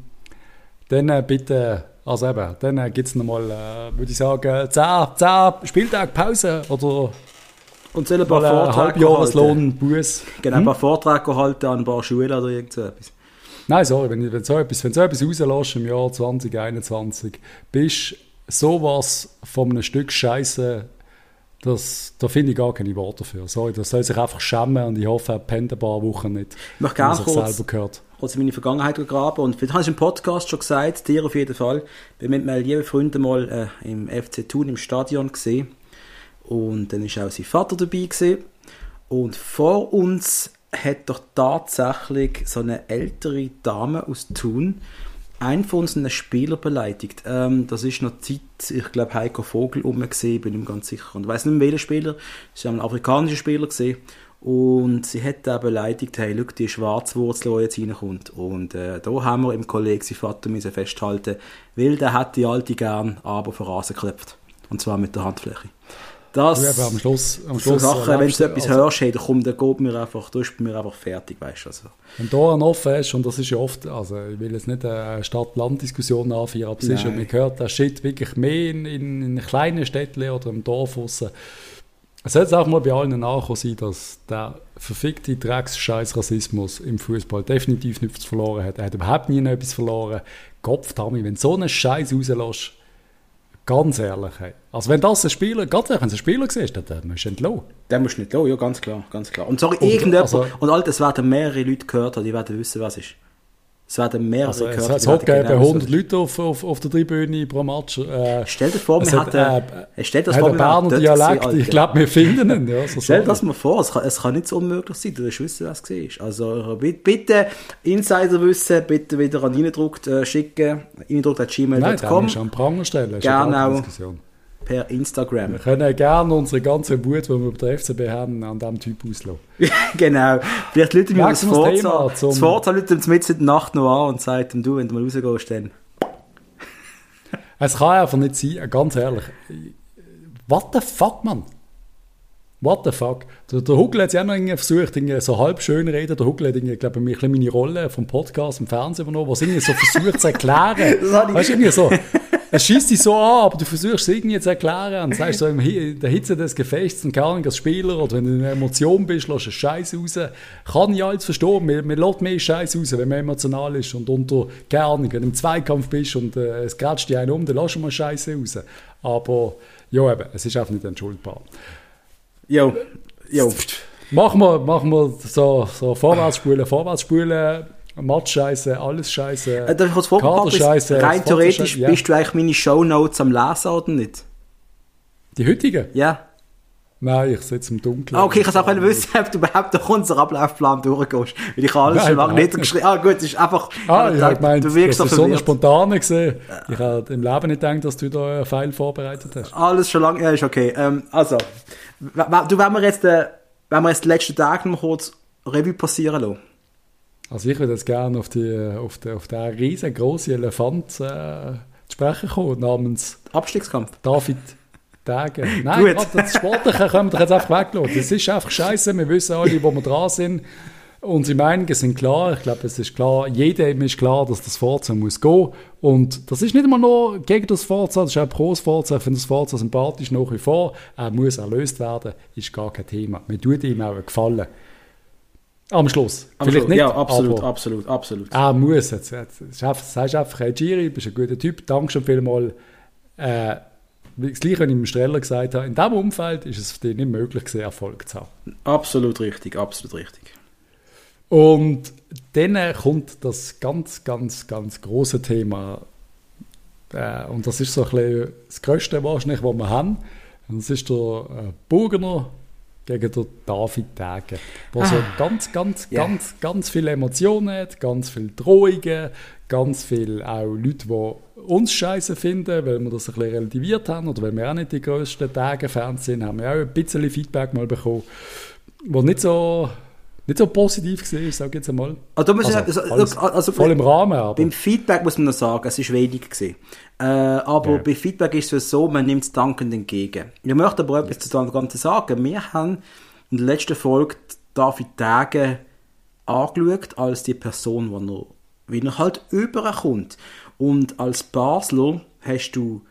dann äh, bitte, also eben, dann äh, gibt es nochmal, äh, würde ich sagen, 10, 10 Spieltage Pause oder und soll ein paar Vorträge Halbjahreslohn, Buß. Genau, ein paar hm? Vorträge halten an ein paar Schulen oder irgend so etwas. Nein, sorry, wenn, wenn, so etwas, wenn so etwas rauslässt im Jahr 2021, bist sowas von einem Stück Scheiße, das, da finde ich gar keine Worte dafür. Sorry, das soll sich einfach schämen und ich hoffe, er pennt ein paar Wochen nicht. Ich möchte gerne kurz, selber gehört. kurz meine Vergangenheit gegraben und vielleicht habe ich im Podcast schon gesagt, dir auf jeden Fall, wir haben mit meinen lieben Freunden mal äh, im FC Thun im Stadion gesehen und dann ist auch sein Vater dabei gewesen. und vor uns hat doch tatsächlich so eine ältere Dame aus Thun einen von unseren Spieler beleidigt. Ähm, das ist noch Zeit, ich glaube, Heiko Vogel umgesehen, bin ich mir ganz sicher. Und ich weiß nicht mehr, welcher Spieler. Es war ein afrikanischer Spieler gesehen. Und sie hat auch beleidigt, hey, schau, die Schwarzwurzel, die jetzt reinkommt. Und äh, da haben wir im Kollegen sein Vater müssen festhalten, weil der hat die Alte gern aber vor Rasen geklopft. Und zwar mit der Handfläche. Das, ja, am Schluss, am Schluss so Sachen, wenn du etwas also, hörst, hey, dann kommt, dann geht mir einfach, da ist mir einfach fertig, weißt du. Also. Wenn da ein offen ist, und das ist ja oft, also ich will jetzt nicht eine Stadt-Land-Diskussion anführen, aber es ist ja, man hört, der Shit wirklich mehr in, in, in kleinen Städten oder im Dorf raus. Es sollte auch mal bei allen nachkommen sein, dass der verfickte Drecks-Scheiß Rassismus im Fußball definitiv nichts verloren hat. Er hat überhaupt nie etwas verloren. Kopf, Tommy, wenn du so einen Scheiß rauslässt, Ganz ehrlich. Hey. Also wenn das ein Spieler, ganz ehrlich, wenn es ein Spieler ist, dann, dann musst du entlohnen. Dann musst du nicht ja, ganz klar, ganz klar. Und sorry, und, irgendjemand, also, und all das werden mehrere Leute gehört haben, die werden wissen, was ist. Es werden mehrere also, gehört. Es hat genau 100 Leute auf, auf, auf der Tribüne pro Match. Äh, stell dir vor, wir hatten... Äh, stell das vor, wir Berner Dialekt, gewesen, ich glaube, wir finden ihn. Ja, so <laughs> stell dir das mal vor, es kann, es kann nicht so unmöglich sein, du wirst wissen, was es war. Also bitte Insiderwissen, bitte wieder an reindruckt äh, schicken, reindruckt.gmail.com. Nein, dann ist an Pranger stellen. Gerne auch per Instagram. Wir können gerne unsere ganze Wut, die wir über den FCB haben, an diesem Typ auslassen. <laughs> genau. Vielleicht Leute mir das Forza. Das Forza Leute uns mit in der Nacht noch an und sagen, du, wenn du mal rausgehst, dann... <laughs> es kann einfach nicht sein, ganz ehrlich. What the fuck, man? What the fuck? Der, der Huckel hat ja auch noch versucht, so halb schön reden. Der Huckel hat, irgendwie, glaube ich, meine Rolle vom Podcast im Fernsehen übernommen, was irgendwie so versucht zu erklären. <laughs> weißt du, irgendwie so es schießt dich so an, aber du versuchst es irgendwie zu erklären und sagst so in der Hitze des Gefechts und Ahnung, als Spieler oder wenn du in einer Emotion bist, lässt du Scheiß raus. Kann ich alles verstehen. Man, man lässt mehr Scheiß raus, wenn man emotional ist und unter, keine Ahnung, wenn du im Zweikampf bist und äh, es grätscht dich einen um, dann lässt du mal Scheiße raus. Aber, ja eben, es ist einfach nicht entschuldbar. Jo, jo. Machen wir, machen wir so, so Vorwärtsspulen, Vorwärtsspulen Matsch-Scheiße, alles Scheiße. Äh, kurz fragen, rein theoretisch ja. bist du eigentlich meine Shownotes am Lesen oder nicht? Die heutigen? Ja. Nein, ich sitze im Dunkeln. Ah, okay, ich kann auch wissen, <laughs> ob du überhaupt durch unseren Ablaufplan durchgehst. Weil ich habe alles Nein, schon lange nicht geschrieben. Ah, gut, es ist einfach. Ah, ich habe gemeint, du wirkst das so eine spontane gesehen. Ich habe im Leben nicht gedacht, dass du da einen Pfeil vorbereitet hast. Alles schon lange, ja, ist okay. Ähm, also, du, wenn wir jetzt, äh, wenn wir jetzt die letzten Tage noch kurz Revue passieren lassen. Also ich würde jetzt gerne auf, die, auf, den, auf den riesengroßen Elefant äh, zu sprechen kommen, namens Abstiegskampf. David Tage. <laughs> Nein, Gut. das Sportliche können wir doch jetzt einfach weglassen. Das ist einfach scheiße. Wir wissen alle, wo wir dran sind. Unsere Meinungen sind klar. Ich glaube, es ist klar, jedem ist klar, dass das Forza muss gehen. Und das ist nicht immer nur gegen das Forza, das ist auch pro Forza. Ich finde das Forza sympathisch nach wie vor. Er muss erlöst werden, ist gar kein Thema. Mir tut ihm auch einen Gefallen. Am Schluss. Am Vielleicht Schluss. nicht. Ja, absolut, absolut, absolut. Er muss jetzt. jetzt. Sagst einfach, hey Giri, du bist ein guter Typ, danke schon vielmals. Äh, das gleiche, wenn ich dem Streller gesagt habe, in diesem Umfeld ist es für dich nicht möglich, gewesen, Erfolg zu haben. Absolut richtig, absolut richtig. Und dann kommt das ganz, ganz, ganz große Thema. Äh, und das ist so ein bisschen das Größte wahrscheinlich, was wir haben. Und das ist der äh, Burgener gegen den David Tage, der ah. so ganz, ganz, yeah. ganz, ganz viele Emotionen hat, ganz viele Drohungen, ganz viele auch Leute, die uns scheiße finden, weil wir das ein bisschen relativiert haben oder weil wir auch nicht die grössten Tage-Fans sind, haben wir auch ein bisschen Feedback mal bekommen, wo nicht so nicht so positiv war, sage ich jetzt einmal. Also, also, also, alles, also, voll im Rahmen. Aber. Beim Feedback muss man noch sagen, es ist wenig gewesen. Äh, aber ja. bei Feedback ist es so, man nimmt es dankend entgegen. Ich möchte aber etwas zu dem Ganzen sagen. Wir haben in der letzten Folge David Tage angeschaut als die Person, die er, wie er halt überkommt. Und als Basler hast du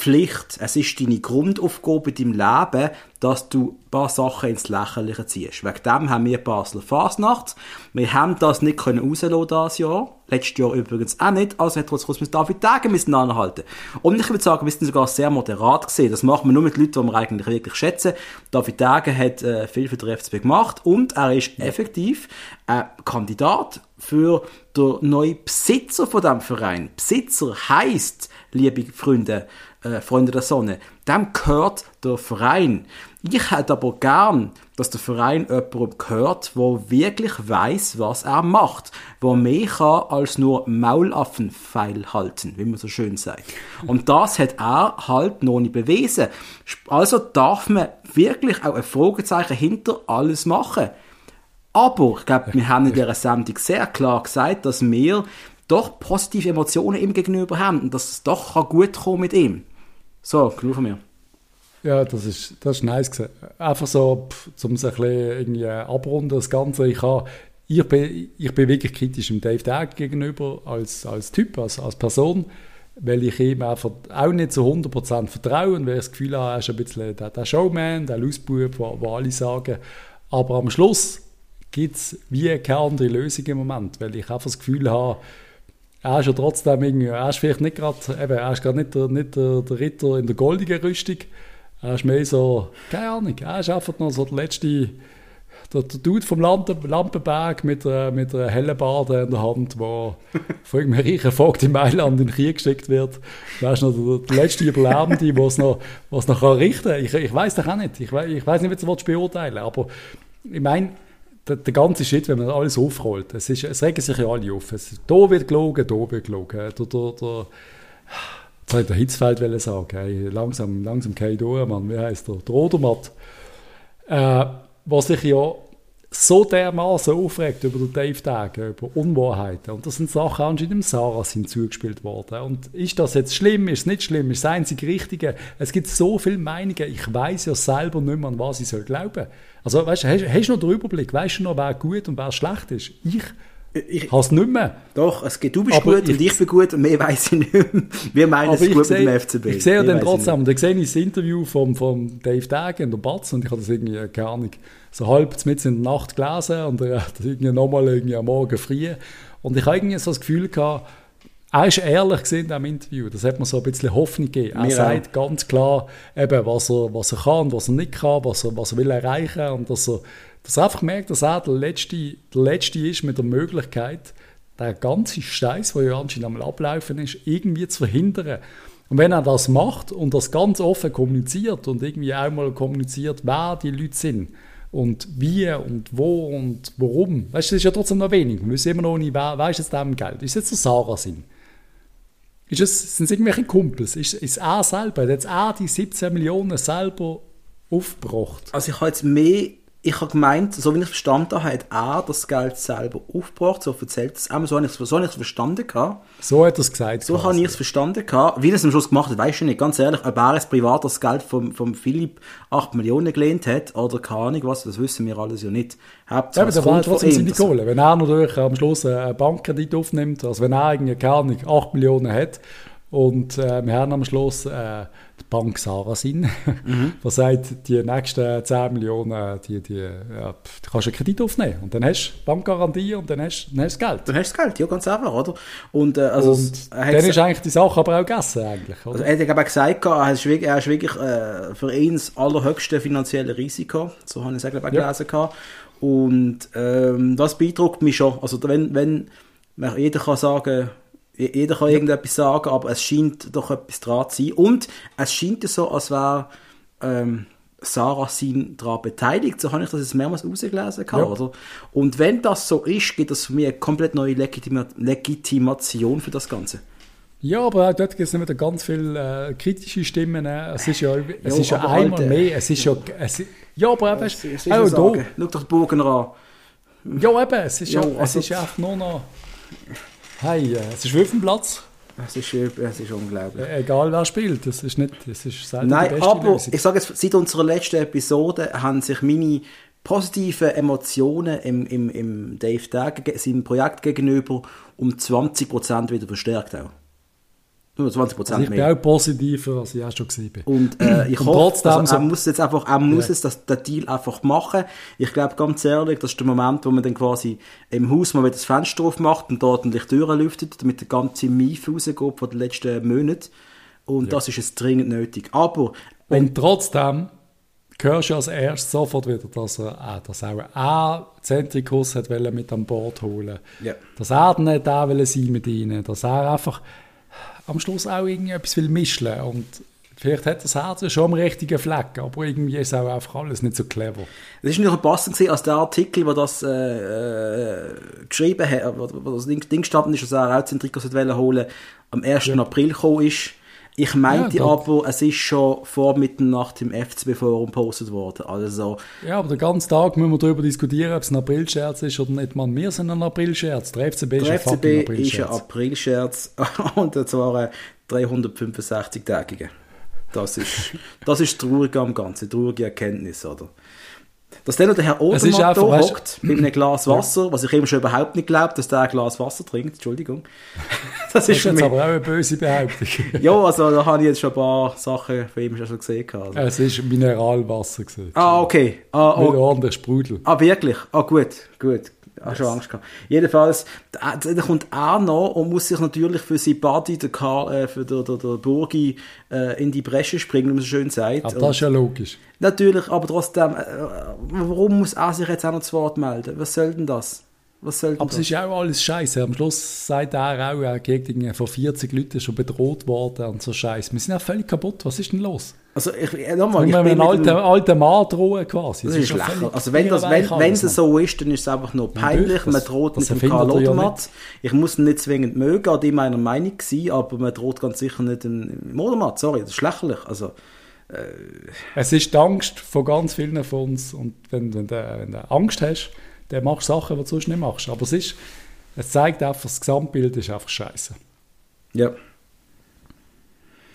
Pflicht, es ist deine Grundaufgabe in deinem Leben, dass du ein paar Sachen ins Lächerliche ziehst. Wegen dem haben wir Basler Fasnacht. Wir haben das nicht können rauslassen dieses Jahr. Letztes Jahr übrigens auch nicht. Also hat uns mit David Tage müssen anhalten. Und ich würde sagen, wir sind sogar sehr moderat gesehen. Das machen wir nur mit Leuten, die wir eigentlich wirklich schätzen. David Tage hat äh, viel für den FCB gemacht und er ist effektiv ein Kandidat für den neuen Besitzer von diesem Verein. Besitzer heißt, liebe Freunde, äh, Freunde der Sonne, dem gehört der Verein. Ich hätte aber gern, dass der Verein jemandem gehört, der wirklich weiß, was er macht, wo mehr kann als nur Maulaffenpfeil halten, wie man so schön sagt. Und das hat er halt noch nicht bewiesen. Also darf man wirklich auch ein Fragezeichen hinter alles machen. Aber ich glaube, wir haben in dieser Sendung sehr klar gesagt, dass wir doch positive Emotionen ihm gegenüber haben und dass es doch gut kommen mit ihm. So, genug von mir. Ja, das ist, das ist nice gewesen. Einfach so, um es ein bisschen irgendwie abrunden, das Ganze. Ich, habe, ich, bin, ich bin wirklich kritisch dem Dave Dag gegenüber als, als Typ, als, als Person, weil ich ihm einfach auch nicht zu 100% vertraue und weil ich das Gefühl habe, er ist ein bisschen der, der Showman, der Lustbub, wo, wo alle sagen. Aber am Schluss gibt es wie keine andere Lösung im Moment, weil ich einfach das Gefühl habe, er ist ja trotzdem irgendwie, er ist vielleicht nicht gerade, er ist gerade nicht, der, nicht der, der Ritter in der goldigen Rüstung, er ist mehr so, keine Ahnung, er ist einfach noch so der letzte, der, der Dude vom Lampenberg mit, äh, mit hellen Bade in der Hand, der von irgendeinem reichen Vogt in Mailand in den Krieg geschickt wird. Er ist noch der, der letzte Überlebende, der es noch, was noch richten kann. Ich, ich weiß das auch nicht. Ich, ich weiß nicht, wie du es beurteilen aber ich meine, der, der, ganze Shit, wenn man alles aufrollt, es, ist, es regen sich ja alle auf. Es, da wird gelogen, da wird gelogen. Der, der, der, jetzt wollte der Hitzfeld sagen, hey, langsam, langsam kein durch, Mann. Wie heißt der? Der Odermatt. Äh, was sich ja so dermaßen aufregt über den Dave Tage, über Unwahrheiten. Und das sind Sachen anscheinend im Sarah sind zugespielt worden. Und ist das jetzt schlimm, ist es nicht schlimm, ist das einzig Richtige? Es gibt so viele Meinungen, ich weiß ja selber nicht mehr, an was ich soll glauben. Also, weißt du, hast, hast du noch den Überblick? Weißt du noch, wer gut und wer schlecht ist? Ich ich habe es nicht mehr. Doch, es geht, du bist aber gut ich, und ich bin gut und mehr weiß ich nicht mehr. Wir meinen es gut seh, mit dem FCB. Ich sehe ja dann trotzdem, dann sehe ich das Interview von, von Dave Dage und der Batz und ich habe das irgendwie, keine Ahnung, so halb mit in der Nacht gelesen und er hat das irgendwie nochmal irgendwie am Morgen früh. Und ich habe irgendwie so das Gefühl gehabt, er ist ehrlich in diesem Interview. Das hat mir so ein bisschen Hoffnung gegeben. Er Mir sagt ganz klar, eben, was, er, was er kann, was er nicht kann, was er, was er will erreichen und dass er, dass er einfach merkt, dass er der Letzte, der Letzte ist mit der Möglichkeit, den ganzen Scheiß, der ja anscheinend am Ablaufen ist, irgendwie zu verhindern. Und wenn er das macht und das ganz offen kommuniziert und irgendwie auch mal kommuniziert, wer die Leute sind und wie und wo und warum, weißt du, das ist ja trotzdem noch wenig. Wir wissen immer noch nicht, wer, wer ist jetzt dem Geld? Ist jetzt der Sarah Sinn? Ist es, sind es irgendwelche Kumpels? Ist, ist er selber? Hat jetzt er die 17 Millionen selber aufgebracht? Also ich habe jetzt mehr ich habe gemeint, so wie ich es verstanden habe, hat er das Geld selber aufgebracht, so erzählt es einmal, so habe ich es so es verstanden gehabt. So hat er es gesagt. So habe ich es verstanden gehabt. Wie er es am Schluss gemacht hat, weiß ich nicht, ganz ehrlich, ob er jetzt privat das Geld vom, vom Philipp 8 Millionen gelehnt hat, oder keine Ahnung was, das wissen wir alles ja nicht. Hauptsache, ja, aber der war trotzdem seine Kohle. Wenn er natürlich am Schluss einen Bankkredit aufnimmt, also wenn er irgendwie, keine Ahnung, 8 Millionen hat, und äh, wir haben am Schluss äh, Bank Sarasin, <laughs> mhm. die sagt, die nächsten 10 Millionen, die, die, ja, die kannst du einen Kredit aufnehmen. Und dann hast du Bankgarantie und dann hast, dann hast du Geld. Dann hast du Geld, ja, ganz einfach, oder? Und, äh, also, und dann ist eigentlich die Sache aber auch gegessen, eigentlich. Oder? Also, er hat aber gesagt, er ist wirklich, er ist wirklich äh, für ihn das allerhöchste finanzielle Risiko, so habe ich es auch gelesen. Ja. Und ähm, das beeindruckt mich schon. Also wenn, wenn jeder kann sagen, jeder kann irgendetwas sagen, aber es scheint doch etwas dran zu sein. Und es scheint so, als wäre ähm, Sarah Sin daran beteiligt. So habe ich das jetzt mehrmals rausgelesen. Ja. Oder? Und wenn das so ist, gibt das für mich eine komplett neue Legitima Legitimation für das Ganze. Ja, aber auch dort gibt es wieder ganz viele äh, kritische Stimmen. Äh. Es ist ja, es jo, ist ja einmal Alter. mehr. Es ist ja, es, ja, aber eben, es, es ist auch da. Schau doch die Bogen an. Ja, eben, es ist, jo, ja, es also, ist ja einfach nur noch... Hey, äh, es ist wie auf dem Platz. Es ist, es ist unglaublich. Äh, egal wer spielt, das ist nicht, das ist selten Nein, die beste aber Lösung. ich sage jetzt, seit unserer letzten Episode haben sich meine positiven Emotionen im, im, im Dave Tag, seinem Projekt gegenüber, um 20% wieder verstärkt auch. Nur 20 Prozent also ich mehr. Ich bin auch positiver, als ich auch schon gesehen bin. Und äh, <clears throat> ich hoffe, trotzdem also, er muss jetzt einfach, er muss ja. es, das, den Deal einfach machen. Ich glaube ganz ehrlich, das ist der Moment, wo man dann quasi im Haus mal wieder das Fenster aufmacht und dort die Türen lüftet, damit der ganze Mief rausgeht von den letzten Monaten. Und ja. das ist jetzt dringend nötig. Aber... Wenn, und trotzdem hörst du als erstes sofort wieder, dass er, äh, dass auch er Zentrikus hat mit an Bord holen ja. Dass er nicht da sein mit ihnen, dass er einfach am Schluss auch irgendetwas will mischen und vielleicht hat das Herz schon am richtigen Fleck, aber irgendwie ist auch einfach alles nicht so clever. Das ist nicht passend gesehen, als der Artikel, wo das äh, äh, geschrieben hat, wo, wo das Ding, Ding gestanden ist, dass er auch den Trikots holen am 1. Ja. April gekommen ist. Ich meinte ja, aber, es ist schon vor Mitternacht im FCB-Forum gepostet worden. Also, ja, aber den ganzen Tag müssen wir darüber diskutieren, ob es ein Aprilscherz ist oder nicht. Man, wir sind ein Aprilscherz. Der FCB ist der ein FCB ist ein Aprilscherz <laughs> und zwar ein 365-tägiger. Das ist, das ist traurig am Ganzen, traurige Erkenntnis, oder? Dass dann noch der Herr Odermatt da hockt mit einem Glas <clears throat> Wasser, was ich eben schon überhaupt nicht glaube, dass der ein Glas Wasser trinkt, Entschuldigung. <laughs> Das ist, das ist jetzt aber auch eine böse Behauptung. <laughs> ja, also da habe ich jetzt schon ein paar Sachen von ihm schon gesehen. Also. Es ist Mineralwasser. Gewesen. Ah, okay. Ah, oh. Mit ordentlich Sprudel. Ah, wirklich? Ah, gut, gut. Auch schon Angst gehabt. Jedenfalls, da, da kommt er noch und muss sich natürlich für sein Buddy, der Karl, äh, für der, der, der Burgi, äh, in die Bresche springen, wie man so schön sagt. Aber das ist ja logisch. Natürlich, aber trotzdem, äh, warum muss er sich jetzt auch noch zu Wort melden? Was soll denn das? Was soll aber das? es ist ja auch alles scheiße. Am Schluss sagt er auch, er gegen von 40 Leuten schon bedroht worden und so scheiße. Wir sind auch völlig kaputt. Was ist denn los? Also ich, nochmal, ich bin einen alten, alten Mann drohen quasi. Das, das ist lächerlich. Also wenn, das, wenn, wenn es so ist, dann ist es einfach nur peinlich. man droht mit dem Karl Odermatt. Ja ich muss ihn nicht zwingend mögen, an dem meiner Meinung gewesen, aber man droht ganz sicher nicht im Odermatt. Sorry, das ist lächerlich. Also, es ist die Angst von ganz vielen von uns und wenn, wenn, du, wenn du Angst hast, dann machst du Sachen, die du sonst nicht machst. Aber es, ist, es zeigt einfach, das Gesamtbild ist einfach scheiße. Ja.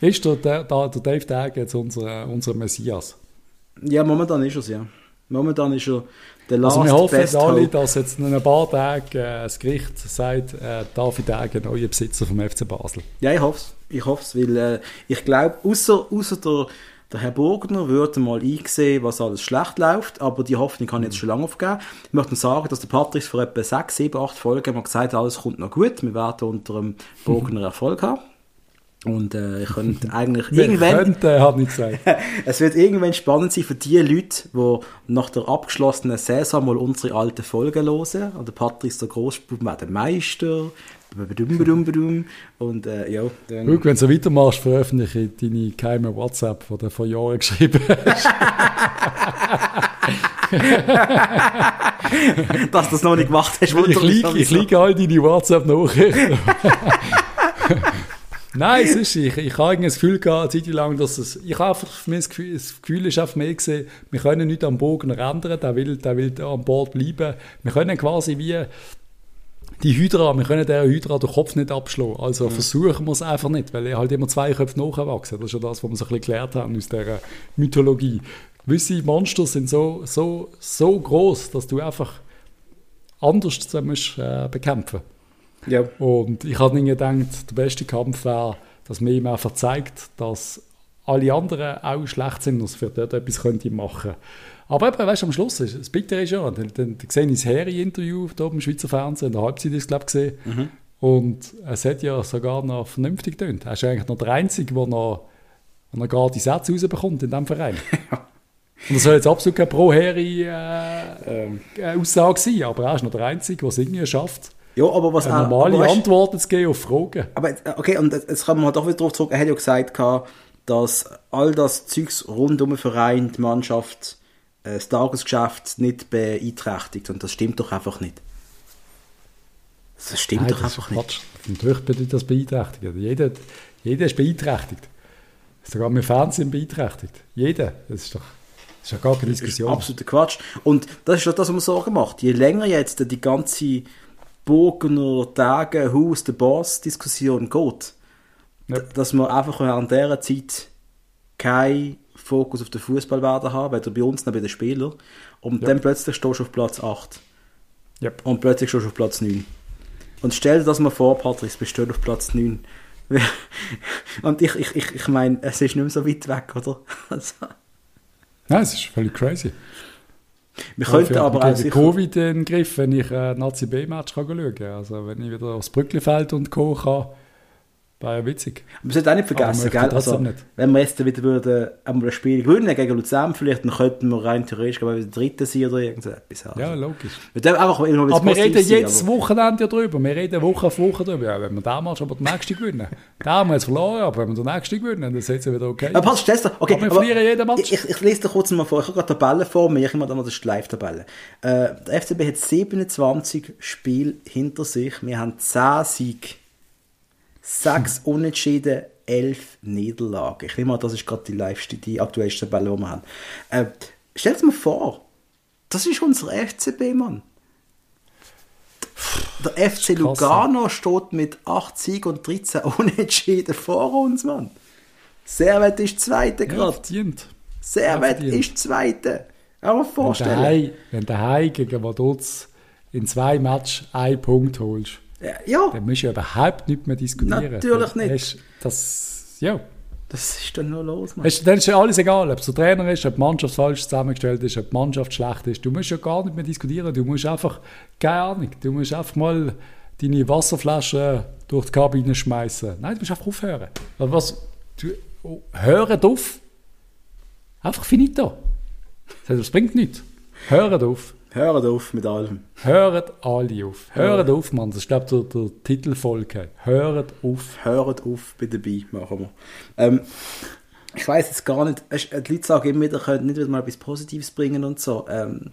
Ist der, der, der Dave Tag jetzt unser, unser Messias? Ja, momentan ist er es, ja. Momentan ist er der Last Also wir hoffen jetzt alle, hope. dass jetzt in ein paar Tagen äh, das Gericht sagt, äh, David Tag neuer Besitzer vom FC Basel. Ja, ich hoffe es. Ich hoffe es, weil äh, ich glaube, außer, außer der der Herr Burgner würde mal einsehen, was alles schlecht läuft, aber die Hoffnung kann ich jetzt schon lange aufgeben. Ich möchte sagen, dass der Patrick vor etwa 6, 7, 8 Folgen mal gesagt hat, alles kommt noch gut, wir werden unter dem <laughs> Burgner Erfolg haben. Und äh, ich könnte <laughs> eigentlich Wir irgendwann... könnten, hat nicht gesagt. <laughs> es wird irgendwann spannend sein für die Leute, die nach der abgeschlossenen Saison mal unsere alten Folgen hören. Und der Patrick ist der Grossbub, auch der Meister. Und äh, ja, dann... Guck, wenn du so weitermachst, veröffentliche ich deine geheime WhatsApp, die du vor Jahren geschrieben hast. <laughs> Dass du das noch nicht gemacht hast, ich liege all deine WhatsApp-Nachrichten. Nein, es ist, ich, ich habe irgendwie das Gefühl gehabt, eine Zeit lang, dass es, ich habe einfach, für mich das Gefühl, das Gefühl ist einfach mehr gesehen, wir können nicht am Bogen ändern, der will, der will an Bord bleiben. Wir können quasi wie die Hydra, wir können der Hydra den Kopf nicht abschlagen. Also versuchen wir es einfach nicht, weil er halt immer zwei Köpfe nachwachsen. Das ist ja das, was wir so ein bisschen gelernt haben aus dieser Mythologie. Gewisse Monster sind so, so, so groß, dass du einfach anders musst, äh, bekämpfen Ja. und ich habe irgendwie gedacht, der beste Kampf wäre, dass man ihm einfach zeigt, dass alle anderen auch schlecht sind und dass er dort etwas könnte machen Aber eben, weißt du, am Schluss, ist- das Bittere ist ja, dann, dann, dann sehe ich das Harry-Interview da im Schweizer Fernsehen, in der Halbzeit ist es, glaube ich, gesehen. Und es hat ja sogar noch vernünftig getönt. Er ist eigentlich noch der Einzige, der noch, der noch gerade die Sätze rausbekommt in diesem Verein. <laughs> Und das soll jetzt absolut keine Pro-Harry-Aussage sein, aber er ist noch der Einzige, der es irgendwie schafft, ja, aber was eine normale aber Antworten zu geben auf Fragen. Aber äh, okay, und jetzt kann man halt auch wieder darauf zurück, er hat ja gesagt, dass all das Zeugs rund um den Verein, die Mannschaft, äh, das Tagesgeschäft nicht beeinträchtigt. Und das stimmt doch einfach nicht. Das stimmt Nein, doch das ist einfach nicht. Quatsch. Natürlich bedeutet das beeinträchtigt. Jeder, jeder ist beeinträchtigt. Sogar mit Fernsehen beeinträchtigt. Jeder. Das ist doch das ist ja gar keine Das ist Diskussion. absoluter Quatsch. Und das ist doch das, was man Sorgen macht. Je länger jetzt die ganze Burgener Tage, Haus, der Boss-Diskussion geht, Ja. dass wir einfach während dieser Zeit keinen Fokus auf den Fußball werden haben, weder bei uns noch bei den Spielern. Und Ja. dann plötzlich stehst du auf Platz 8. Yep. Und plötzlich stehst du auf Platz 9. Und stell dir das mal vor, Patrick, du bist auf Platz 9. <laughs> Und ich, ich, ich, ich meine, es ist nicht mehr so weit weg, oder? <laughs> Also, Nein, es ist völlig crazy. Wir könnten aber auch sicher... Covid in den Griff, wenn ich ein Nazi-B-Match schauen kann. Also wenn ich wieder aufs Brücklifeld und Co. kann, wäre ja witzig. Man sollte auch nicht Aber vergessen, gell? Also, nicht. wenn wir jetzt wieder würden, einmal ein Spiel gewinnen gegen Luzern vielleicht, dann könnten wir rein theoretisch glaube ich, Dritter sein oder irgendetwas. Also, Ja, logisch. wir einfach bisschen Aber wir reden sein, jetzt aber- Wochenende ja drüber. Wir reden Woche auf Woche drüber. Ja, wenn wir Match aber den nächsten gewinnen. Den haben wir jetzt verloren, aber wenn wir den nächsten gewinnen, dann ist es wieder okay. Aber stell's dir, okay, Aber wir aber verlieren jeden Match. Ich, ich, lese dir kurz mal vor, ich habe gerade Tabellen vor mir, ich das ist die Live-Tabelle. Äh, der FCB hat 27 Spiele hinter sich, wir haben 10 Siege, 6 Unentschieden, 11 Niederlagen. Ich nehme mal, das ist gerade die, Live die aktuellste Tabelle, die wir haben. Äh, Stell dir mal vor, das ist unser FCB, Mann. Der FC Lugano steht mit 8 Siegen und 13 <laughs> Unentschieden vor uns, Mann. Servet ist Zweiter ja, gerade. verdient. Servet verdient. ist Zweiter. Aber Wenn vorstellen. wenn daheim gegen Vaduz in zwei Matches einen Punkt holst, Ja, dann musst du ja überhaupt nicht mehr diskutieren. Natürlich nicht. hast- Das, ja. das ist dann nur los, Mann. Dann ist ja alles egal, ob es der Trainer ist, ob die Mannschaft falsch zusammengestellt ist, ob die Mannschaft schlecht ist. Du musst ja gar nicht mehr diskutieren. Du musst einfach, keine Ahnung, du musst einfach mal deine Wasserflasche durch die Kabine schmeißen. Nein, du musst einfach aufhören. Was, du, oh, hört auf. Einfach finito. Das, bringt nichts. Hört auf. Hört auf mit allem. Hört alle auf. Hört auf, Mann. Das ist, glaube ich, der, der Titelfolge. Hört auf. Hört auf bei dabei, machen wir. Ähm, ich weiß jetzt gar nicht, es- die Leute sagen immer wieder, können nicht wieder mal etwas Positives bringen und so. Ähm,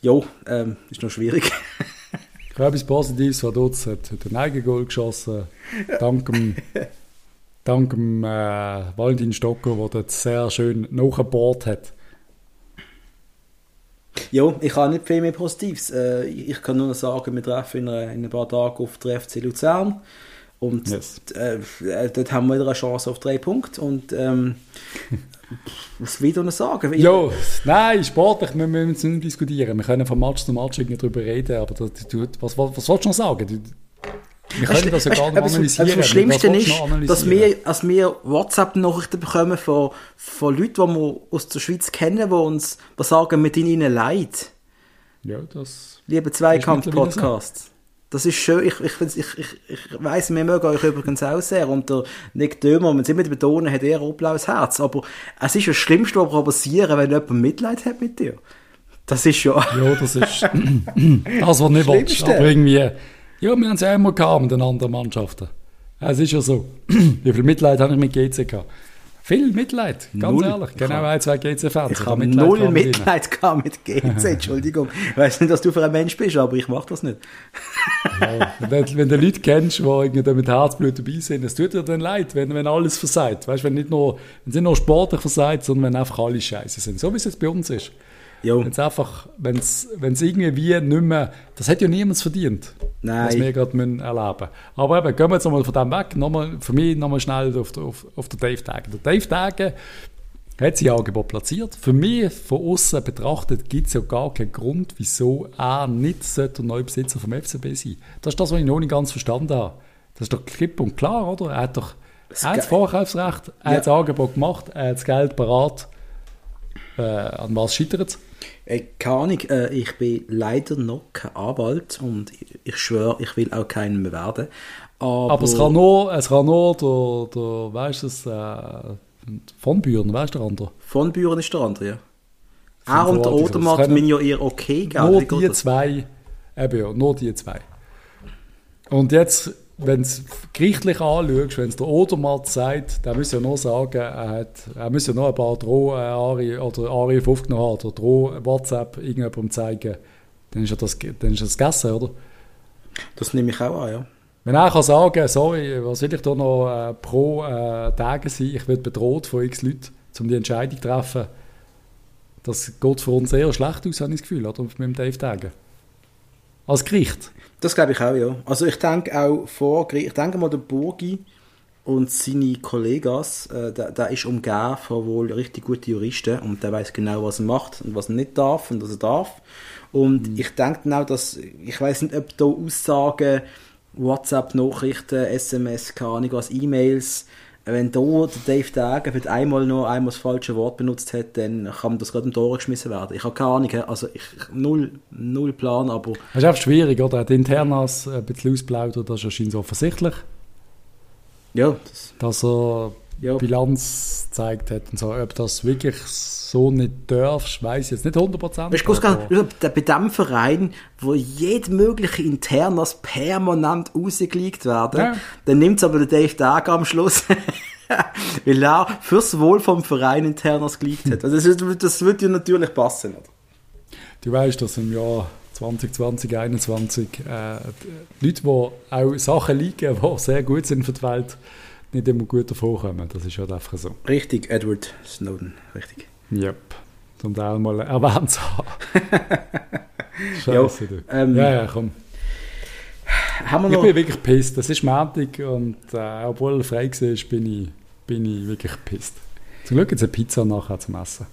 jo, ähm, ist noch schwierig. Ich habe etwas Positives, was Dutz hat, hat ein Eigengoal geschossen. Dank dem, <laughs> dank dem äh, Valentin Stocker, der dort sehr schön nachgebohrt hat. Jo, ich habe nicht viel mehr Positives. Äh, ich kann nur noch sagen, wir treffen in, einer- in ein paar Tagen auf der FC Luzern. Und Yes. äh, äh, dort haben wir wieder eine Chance auf drei Punkte. Und ähm, <laughs> was will ich noch sagen? Jo, nein, sportlich müssen wir müssen nicht diskutieren. Wir können von Match zu Match irgendwie darüber reden, aber das, du, was, was, was sollst du noch sagen? Du, wir können das ja gar nicht analysieren. Was Schlimmsten willst ist, dass wir, dass wir WhatsApp-Nachrichten bekommen von, von Leuten, die wir aus der Schweiz kennen, die uns die sagen, mit ihnen leid. Ja, das... Liebe Zweikampf-Podcasts. Das ist schön. Ich, ich, ich, ich, ich weiss, wir mögen euch übrigens auch sehr. Und der Nick Dömer, wenn sie mit betonen, hat eher ein blaues Herz. Aber es ist das Schlimmste, was passieren wenn jemand Mitleid hat mit dir. Das ist ja... Ja, das ist <laughs> <clears throat> das, was nicht willst. Aber irgendwie... Ja, wir haben es ja immer gehabt mit den anderen Mannschaften. Es ist ja so. <clears throat> Wie viel Mitleid habe ich mit GC gehabt? Viel Mitleid, ganz null. ehrlich. Genau ein, zwei GC-Fans. Ich habe null Mitleid gehabt mit GC, <laughs> Entschuldigung. Ich weiß nicht, was du für ein Mensch bist, aber ich mache das nicht. ja, wenn, wenn du Leute kennst, die irgendwie mit Herzblut dabei sind, es tut dir dann leid, wenn, wenn alles versagt. Weißt, wenn nicht nur, wenn sie nicht nur sportlich versagt, sondern wenn einfach alle scheiße sind. So wie es jetzt bei uns ist. Wenn es einfach, wenn es irgendwie wie nicht mehr, das hat ja niemand verdient, Nein. was wir gerade erleben Aber eben, gehen wir jetzt nochmal von dem weg, nochmal, für mich nochmal schnell auf, auf, auf den Dave Tage. Der Dave Tage hat sein Angebot platziert. Für mich von außen betrachtet gibt es ja gar keinen Grund, wieso er nicht der neue Besitzer vom FCB sein Das ist das, was ich noch nicht ganz verstanden habe. Das ist doch klipp und klar, oder? Er hat doch er hat das Vorkaufsrecht, er ja. hat das Angebot gemacht, er hat das Geld parat. Äh, an was scheitert es? Äh, keine Ahnung, äh, ich bin leider noch kein Anwalt und ich, ich schwöre, ich will auch keinen mehr werden. Aber, Aber es kann nur, es kann nur der, der weißt du, äh, von Büren, weißt du der andere? Von Büren ist der andere, ja. Er und der Odermatt müssen ja ihr okay geben. Nur die zwei, eben ja, nur die zwei. Und jetzt wenn du es gerichtlich anschaust, wenn es der Odermatt sagt, dann muss ja nur sagen, er, hat, er muss ja noch ein paar Droh-Ari oder Anrufe aufgenommen haben oder Droh-WhatsApp irgendjemandem zeigen, dann ist, ja das, dann ist das gegessen, oder? Das nehme ich auch an, ja. Wenn er kann sagen, sorry, was will ich da noch äh, pro äh, Tage sein, ich werde bedroht von x Leuten, um die Entscheidung zu treffen, das geht für uns eher schlecht aus, habe ich das Gefühl, oder? Mit dem Dave Tagen. Als Gericht. Das glaube ich auch, ja. Also ich denke auch vor, ich denke mal, der Burgi und seine Kollegas, äh, der, der ist umgeben von wohl richtig guten Juristen und der weiß genau, was er macht und was er nicht darf und was er darf. Und mhm. ich denke dann auch, dass, ich weiß nicht, ob da Aussagen, WhatsApp-Nachrichten, SMS, keine Ahnung was, E-Mails, wenn der Dave Dagen einmal nur einmal das falsche Wort benutzt hat, dann kann das gerade im Tor geschmissen werden. Ich habe keine Ahnung, also ich, null, null Plan, aber... Das ist auch schwierig, oder? Er hat Internas ein bisschen ausplaudert, das ist anscheinend offensichtlich. Ja. Das dass er ja. Bilanz gezeigt hat und so. Ob das wirklich so nicht darfst, weiß ich jetzt nicht 100%. Weißt du, bei diesem Verein, wo jede mögliche Internas permanent rausgelegt werden, ja. dann nimmt es aber der Dave Dag am Schluss. <laughs> Weil er fürs Wohl vom Verein Internas gelegt hat. Also das, das würde ja natürlich passen. Oder? Du weißt, dass im Jahr 2020, 2021 äh, Leute, die auch Sachen liegen, die sehr gut sind für die Welt, nicht immer gut davon kommen. Das ist halt einfach so. Richtig, Edward Snowden, richtig. Yep. Um da mal erwähnt zu haben. <laughs> Scheiße, du. Ähm, ja, ja, komm. Haben wir noch? Ich bin wirklich pisst. Das ist Montag und äh, obwohl er frei war, bin ich, bin ich wirklich pisst. Zum Glück gibt es eine Pizza nachher zum Essen.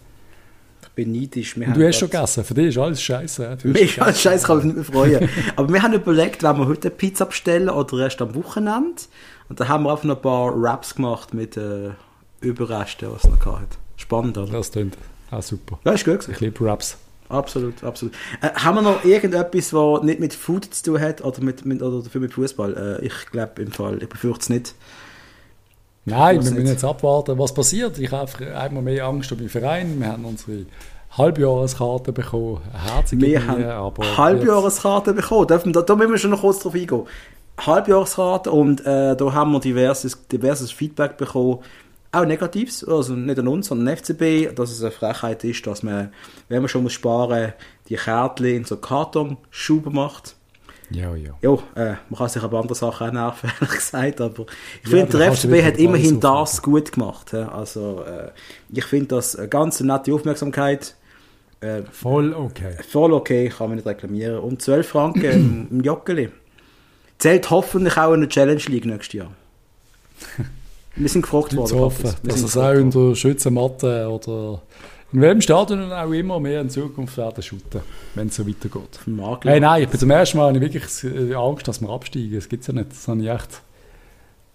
Bin neidisch. Du hast schon gegessen. Für dich ist alles scheiße. Mir ist alles scheiße, kann mich nicht mehr freuen. <laughs> Aber wir haben überlegt, wenn wir heute eine Pizza bestellen oder erst am Wochenende. Und da haben wir einfach noch ein paar Raps gemacht mit äh, Überresten, was es noch hatte. Spannend, oder? Das klingt auch super. Ja, ist gut. Ich liebe Raps. Absolut, absolut. Äh, haben wir noch irgendetwas, was nicht mit Food zu tun hat oder, mit, mit, oder dafür mit Fußball? Äh, ich glaube im Fall, ich befürchte es nicht. Nein, wir müssen jetzt abwarten, was passiert. Ich habe einmal mehr Angst um den Verein. Wir haben unsere Halbjahreskarte bekommen. Herzliche wir haben aber Halbjahreskarte bekommen. Da, da müssen wir schon noch kurz drauf eingehen. Halbjahreskarte und äh, da haben wir diverses, diverses Feedback bekommen auch Negatives, also nicht an uns, sondern an FCB, dass es eine Frechheit ist, dass man, wenn man schon muss sparen, die Kärtchen in so Kartonschuben macht. Ja, ja. Ja, äh, man kann sich aber andere Sachen auch nerven, <laughs> ehrlich gesagt, aber ich ja, finde, der FCB hat immerhin das gut gemacht. Also, äh, ich finde das eine ganz nette Aufmerksamkeit. Äh, voll okay. Voll okay, kann man nicht reklamieren. Und 12 Franken <clears throat> im, Joggeli. Zählt hoffentlich auch in der Challenge League nächstes Jahr. <laughs> Wir sind gefragt worden. Ich hoffe, dass es auch in der Schützenmatte oder in welchem Stadion auch immer mehr in Zukunft werden shooten, wenn es so weitergeht. Hey, nein, ich bin zum ersten Mal wirklich äh, Angst, dass wir absteigen. Das gibt es ja nicht. Das habe ich echt,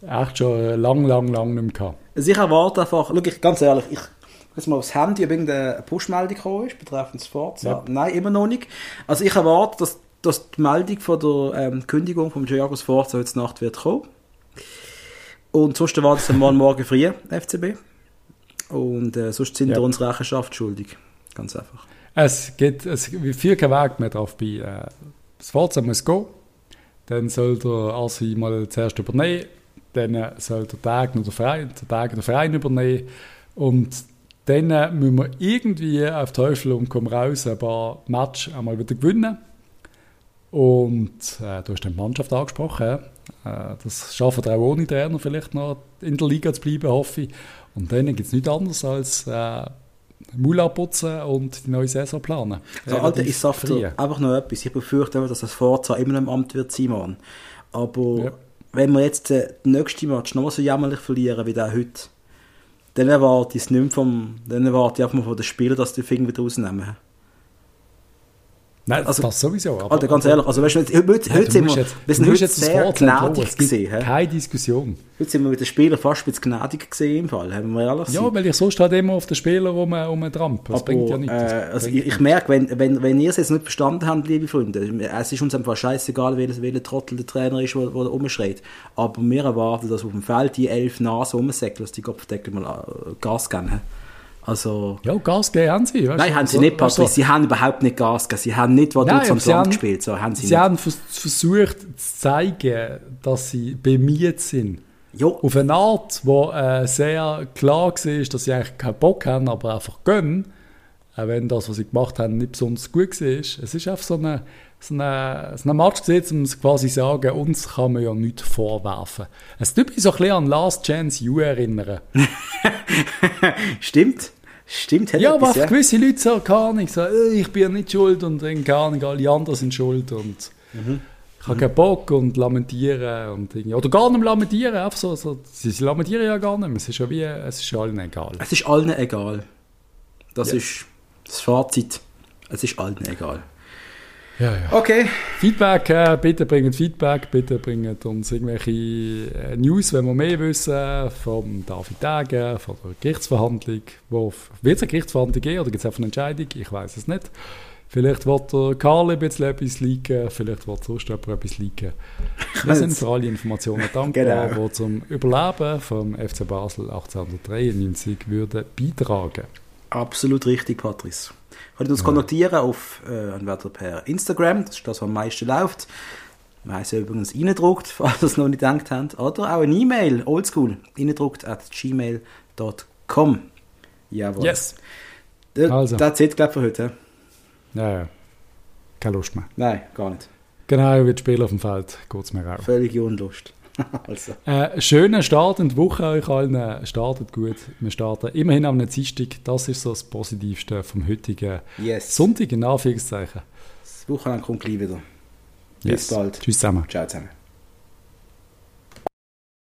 echt schon lang, lang, lang nicht mehr gehabt. Also ich erwarte einfach, schau ich, ganz ehrlich, ich jetzt mal aufs Handy, ob irgendeine Push-Meldung gekommen ist, betreffend Sport. Ja. Nein, immer noch nicht. Also ich erwarte, dass dass die Meldung von der ähm, Kündigung von Thiago Sforza heute Nacht wird kommen. Und sonst war es dann morgen früh, FCB. Und äh, sonst sind Ja. wir uns Rechenschaft schuldig. Ganz einfach. Es gibt es viel kein Weg mehr drauf bei. Äh, das Fahrzeug muss gehen. Dann soll der Assi mal zuerst übernehmen. Dann soll der Tag noch der Verein, der Tag den Verein übernehmen. Und dann müssen wir irgendwie auf Teufel und komm raus ein paar Match einmal wieder gewinnen. Und äh, du hast dann die Mannschaft angesprochen. Äh, das schaffen wir auch ohne Trainer vielleicht noch in der Liga zu bleiben, hoffe ich. Und dann gibt es nichts anderes als äh, Mula putzen und die neue Saison planen. Also, Alter, ich sag früh. dir einfach noch etwas. Ich befürchte dass das Forza immer im Amt wird, Simon. Aber Ja. wenn wir jetzt äh, den nächsten Match noch so jämmerlich verlieren wie der heute, dann erwarte ich es nicht vom, dann erwarte ich einfach mal von den Spielern, dass die Finger wieder rausnehmen. Nein, Also- das sowieso. Aber, Alter, ganz ehrlich, also weißt du, heute, heute, Ja, heute sind wir, jetzt, wir sind heute sehr gnädig hä? keine Diskussion. Heute sind wir mit den Spielern fast ein bisschen gnädig gesehen im Fall, haben wir ehrlich Ja, sein. weil ich sonst halt immer auf den Spieler rum, rumtrampe. Das Aber, bringt ja nichts. Äh, also ich, ich merke, wenn, wenn, wenn ihr es jetzt nicht verstanden habt, liebe Freunde, es ist uns einfach scheißegal, welcher, welcher Trottel der Trainer ist, der, der rumschreit. Aber wir erwarten, dass auf dem Feld die elf Nasen rumsäckeln, dass die Kopfdeckel mal äh, Gas geben. Also, ja, Gas geben haben sie. Weißt nein, haben sie so- nicht, weißt du, Patrick. Sie haben überhaupt nicht Gas gegeben. Sie haben nicht, was Nein, du haben- Land gespielt so haben sie, Sie nicht. haben vers versucht zu zeigen, dass sie bemüht sind. Ja, Auf eine Art, wo äh, sehr klar war, dass sie eigentlich keinen Bock haben, aber einfach gönnen. Auch wenn das, was sie gemacht haben, nicht besonders gut war. Es ist einfach so eine, so eine, so eine Match gewesen, um quasi zu sagen, uns kann man ja nichts vorwerfen. Es tut mich so ein bisschen an Last Chance U erinnern. <laughs> stimmt. Stimmt, hat Ja, aber einfach gewisse Leute sagen, keine Ahnung, so, äh, ich bin ja nicht schuld und dann, keine Ahnung, alle anderen sind schuld und Mhm. ich habe keinen Bock und lamentieren und irgendwie, oder gar nicht lamentieren, einfach so, so, sie, lamentieren ja gar nicht es ist ja wie, es ist allen egal. Es ist allen egal. Das Ja. ist das Fazit. Es ist allen egal. Ja, ja. Okay. Feedback, äh, bitte bringt Feedback, bitte bringt uns irgendwelche äh, News, wenn wir mehr wissen, vom David Degen, von der Gerichtsverhandlung, wird es eine Gerichtsverhandlung geben oder gibt es einfach eine Entscheidung, ich weiß es nicht. Vielleicht wird der Karl ein bisschen etwas liegen, vielleicht wird sonst jemand etwas liegen. Wir <laughs> sind für alle Informationen dankbar, Genau. die zum Überleben vom FC Basel 1893 würden beitragen. Absolut richtig, Patrice. Könnt ihr uns kontaktieren auf, äh, entweder per Instagram, das ist das, was am meisten läuft. Wir haben ja übrigens reingedruckt, <laughs> falls ihr es noch nicht gedacht habt. Oder auch eine E-Mail, oldschool, reingedruckt at gmail.com. Jawohl. Yes. Das, Also. das ist glaube ich, für heute. Ja, ja. Keine Lust mehr. Nein, gar nicht. Genau, wie die Spieler auf dem Feld geht es mir auch. Völlige Unlust. <laughs> also. Äh, schönen Start in die Woche euch allen. Startet gut. Wir starten immerhin am Dienstag. Das ist so das Positivste vom heutigen Yes. Sonntag, in Anführungszeichen. Das Wochenende kommt gleich wieder. Bis Yes. bald. Tschüss zusammen. Ciao zusammen.